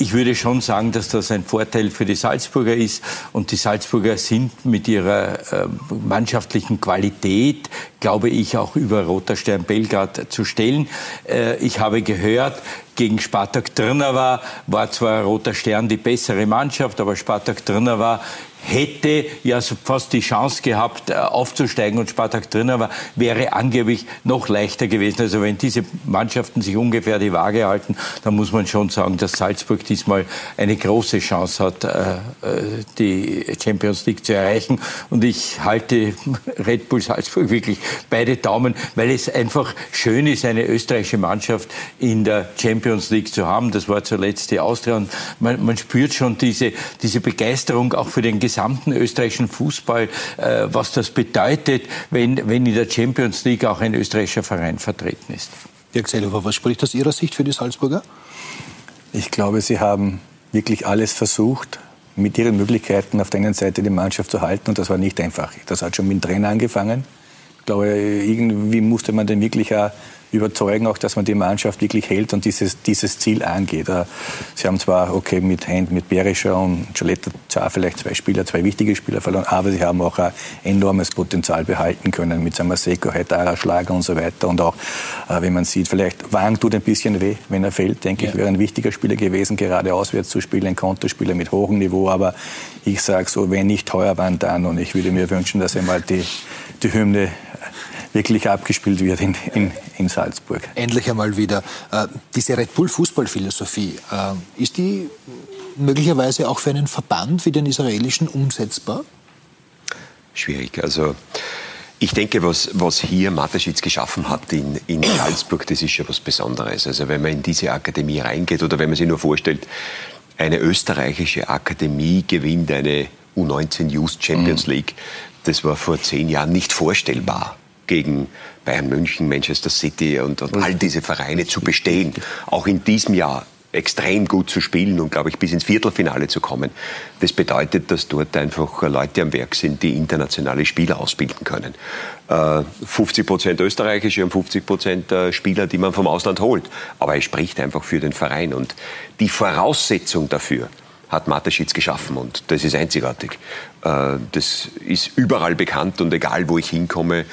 Ich würde schon sagen, dass das ein Vorteil für die Salzburger ist. Und die Salzburger sind mit ihrer äh, mannschaftlichen Qualität, glaube ich, auch über Roter Stern Belgrad zu stellen. Äh, ich habe gehört, gegen Spartak Trnava war zwar Roter Stern die bessere Mannschaft, aber Spartak Trnava hätte ja fast die Chance gehabt, äh, aufzusteigen und Spartak drin war, wäre angeblich noch leichter gewesen. Also wenn diese Mannschaften sich ungefähr die Waage halten, dann muss man schon sagen, dass Salzburg diesmal eine große Chance hat, äh, äh, die Champions League zu erreichen. Und ich halte Red Bull Salzburg wirklich beide Daumen, weil es einfach schön ist, eine österreichische Mannschaft in der Champions League zu haben. Das war zuletzt die Austria. Und man, man spürt schon diese, diese Begeisterung auch für den gesamten österreichischen Fußball, äh, was das bedeutet, wenn, wenn in der Champions League auch ein österreichischer Verein vertreten ist. Dirk Seehofer, was spricht aus Ihrer Sicht für die Salzburger? Ich glaube, sie haben wirklich alles versucht, mit ihren Möglichkeiten auf der einen Seite die Mannschaft zu halten. Und das war nicht einfach. Das hat schon mit dem Trainer angefangen. Ich glaube, irgendwie musste man den wirklich auch überzeugen, auch dass man die Mannschaft wirklich hält und dieses, dieses Ziel angeht. Äh, sie haben zwar, okay, mit Hand, mit Berischer und Gioletta zwar vielleicht zwei Spieler, zwei wichtige Spieler verloren, aber sie haben auch ein enormes Potenzial behalten können mit Samaseko, Hetara, Schlager und so weiter. Und auch, äh, wenn man sieht, vielleicht Wang tut ein bisschen weh, wenn er fällt, denke ja. ich, wäre ein wichtiger Spieler gewesen, gerade auswärts zu spielen, ein Konterspieler mit hohem Niveau. Aber ich sage so, wenn nicht teuer, wann dann? Und ich würde mir wünschen, dass einmal die, die Hymne wirklich abgespielt wird in, in, in Salzburg. Endlich einmal wieder. Äh, diese Red Bull Fußballphilosophie, äh, ist die möglicherweise auch für einen Verband wie den israelischen umsetzbar? Schwierig. Also ich denke, was, was hier Mateschitz geschaffen hat in, in Salzburg, das ist schon was Besonderes. Also wenn man in diese Akademie reingeht oder wenn man sich nur vorstellt, eine österreichische Akademie gewinnt eine U19 Youth Champions mhm. League, das war vor zehn Jahren nicht vorstellbar gegen Bayern München, Manchester City und, und all diese Vereine zu bestehen. Auch in diesem Jahr extrem gut zu spielen und, glaube ich, bis ins Viertelfinale zu kommen. Das bedeutet, dass dort einfach Leute am Werk sind, die internationale Spieler ausbilden können. 50 äh, Prozent österreichische und 50 Prozent äh, Spieler, die man vom Ausland holt. Aber es spricht einfach für den Verein. Und die Voraussetzung dafür hat Mateschitz geschaffen und das ist einzigartig. Äh, das ist überall bekannt und egal, wo ich hinkomme,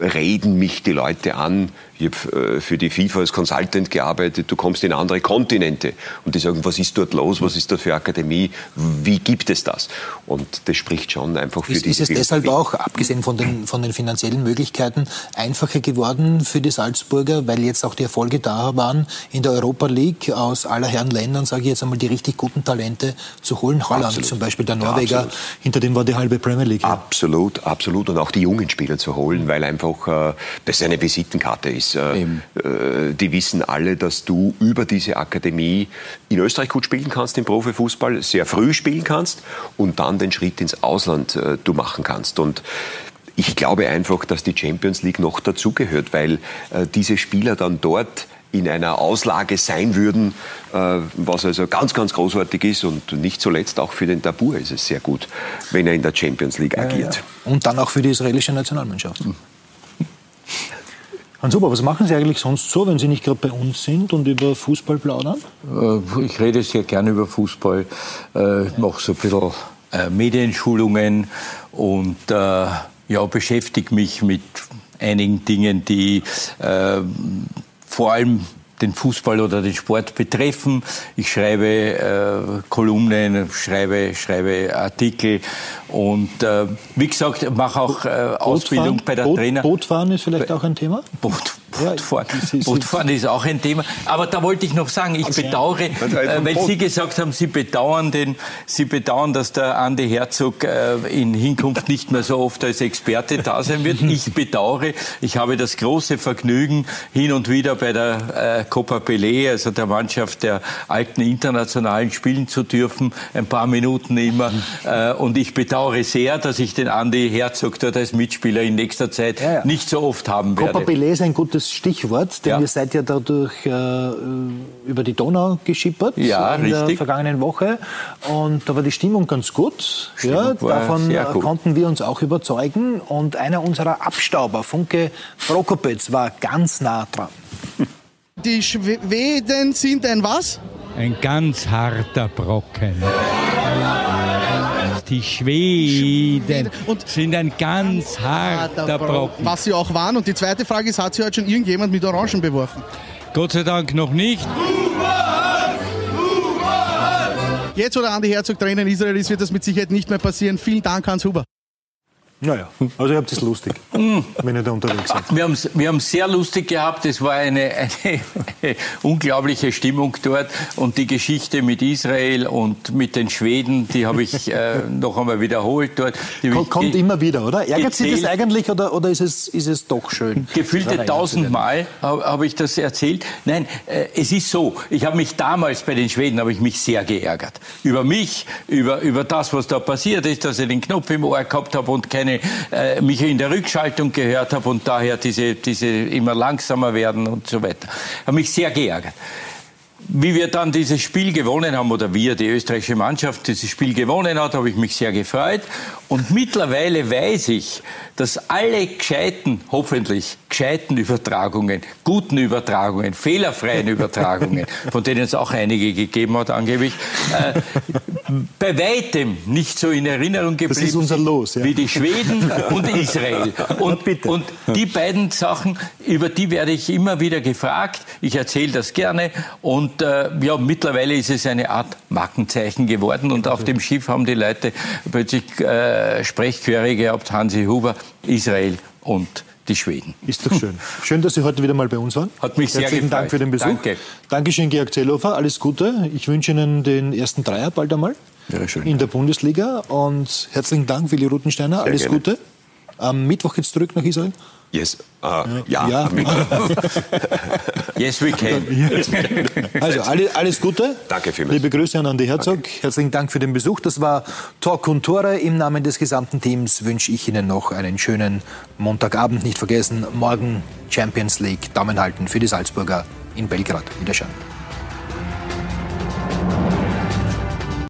reden mich die Leute an, ich habe äh, für die FIFA als Consultant gearbeitet, du kommst in andere Kontinente und die sagen, was ist dort los, was ist dort für Akademie, wie gibt es das? Und das spricht schon einfach für ist, diese Ist es deshalb auch, abgesehen von den, von den finanziellen Möglichkeiten, einfacher geworden für die Salzburger, weil jetzt auch die Erfolge da waren, in der Europa League aus aller Herren Ländern, sage ich jetzt einmal, die richtig guten Talente zu holen? Holland absolut. zum Beispiel, der Norweger, ja, hinter dem war die halbe Premier League. Absolut, absolut. Und auch die jungen Spieler zu holen, weil einfach äh, das eine Visitenkarte ist ist. Äh, äh, die wissen alle, dass du über diese Akademie in Österreich gut spielen kannst im Profifußball, sehr früh spielen kannst und dann den Schritt ins Ausland äh, du machen kannst. Und ich glaube einfach, dass die Champions League noch dazugehört, weil äh, diese Spieler dann dort in einer Auslage sein würden, äh, was also ganz, ganz großartig ist und nicht zuletzt auch für den Tabur ist es sehr gut, wenn er in der Champions League agiert. Ja, ja. Und dann auch für die israelische Nationalmannschaft. Mhm. Hans Ober, was machen Sie eigentlich sonst so, wenn Sie nicht gerade bei uns sind und über Fußball plaudern? Äh, ich rede sehr gerne über Fußball, äh, mache so ein bisschen äh, Medienschulungen und ja, beschäftige mich mit einigen Dingen, die vor allem den Fußball oder den Sport betreffen. Ich schreibe äh, Kolumnen, schreibe, schreibe Artikel und äh, wie gesagt, mache auch äh, Ausbildung bei der Boot, Trainer. Bootfahren ist vielleicht auch ein Thema? Boot, Bootfahren, ja, Bootfahren ist auch ein Thema. Aber da wollte ich noch sagen, ich also, bedauere, äh, weil Sie gesagt haben, Sie bedauern den, Sie bedauern, dass der Andi Herzog äh, in Hinkunft nicht mehr so oft als Experte da sein wird. Ich bedauere, ich habe das große Vergnügen, hin und wieder bei der äh, Copa Pelé, also der Mannschaft der alten internationalen, spielen zu dürfen, ein paar Minuten immer. Äh, und ich bedauere sehr, dass ich den Andi Herzog dort als Mitspieler in nächster Zeit ja, ja. nicht so oft haben werde. Copa Pelé ist ein gutes Stichwort, denn ja. ihr seid ja dadurch äh, über die Donau geschippert ja, in richtig. der vergangenen Woche. Und da war die Stimmung ganz gut. ja, davon gut. konnten wir uns auch überzeugen. Und einer unserer Abstauber, Funke Prokopetz, war ganz nah dran. Die Schweden sind ein was? Ein ganz harter Brocken. Die Schweden und sind ein ganz harter Brocken. Was sie auch waren. Und die zweite Frage ist, hat sie heute schon irgendjemand mit Orangen beworfen? Gott sei Dank noch nicht. Jetzt, wo der Andi Herzog Trainer in Israel ist, wird das mit Sicherheit nicht mehr passieren. Vielen Dank, Hans Huber. Naja, also ihr habt es lustig, wenn ihr da unterwegs seid. Wir haben es wir sehr lustig gehabt. Es war eine, eine, eine, unglaubliche Stimmung dort. Und die Geschichte mit Israel und mit den Schweden, die habe ich äh, noch einmal wiederholt dort. Kommt, kommt immer wieder, oder? Ärgert Sie das eigentlich oder, oder ist, es, ist es doch schön? Gefühlte tausendmal habe hab ich das erzählt. Nein, äh, es ist so. Ich habe mich damals bei den Schweden habe ich mich sehr geärgert. Über mich, über, über das, was da passiert ist, dass ich den Knopf im Ohr gehabt habe und keine keine, äh, mich in der Rückschaltung gehört habe und daher diese, diese immer langsamer werden und so weiter. Habe mich sehr geärgert. Wie wir dann dieses Spiel gewonnen haben, oder wir, die österreichische Mannschaft, dieses Spiel gewonnen hat, habe ich mich sehr gefreut. Und mittlerweile weiß ich, dass alle gescheiten, hoffentlich gescheiten Übertragungen, guten Übertragungen, fehlerfreien Übertragungen, von denen es auch einige gegeben hat angeblich, äh, bei weitem nicht so in Erinnerung geblieben das ist unser Los, ja. wie die Schweden und Israel. Und, und die beiden Sachen, über die werde ich immer wieder gefragt. Ich erzähle das gerne. Und äh, ja, mittlerweile ist es eine Art Markenzeichen geworden. Und auf dem Schiff haben die Leute plötzlich äh, Sprechchöre gehabt, Hansi Huber, Israel und die Schweden. Ist doch schön. Schön, dass Sie heute wieder mal bei uns waren. Hat mich sehr Herzlichen. Dank für den Besuch. Danke. Dankeschön, Georg Zellhofer. Alles Gute. Ich wünsche Ihnen den ersten Dreier bald einmal Wäre schön. in der Bundesliga. Und herzlichen Dank, Willi Rutensteiner. Alles Gute. Am Mittwoch geht's zurück nach Israel. Yes. Uh, ja. ja. yes, we can. Also alle, alles Gute. Danke vielmals. Liebe Grüße an Andi Herzog. Danke. Herzlichen Dank für den Besuch. Das war Talk und Tore. Im Namen des gesamten Teams wünsche ich Ihnen noch einen schönen Montagabend. Nicht vergessen, morgen Champions League. Daumen halten für die Salzburger in Belgrad. Wiederschauen.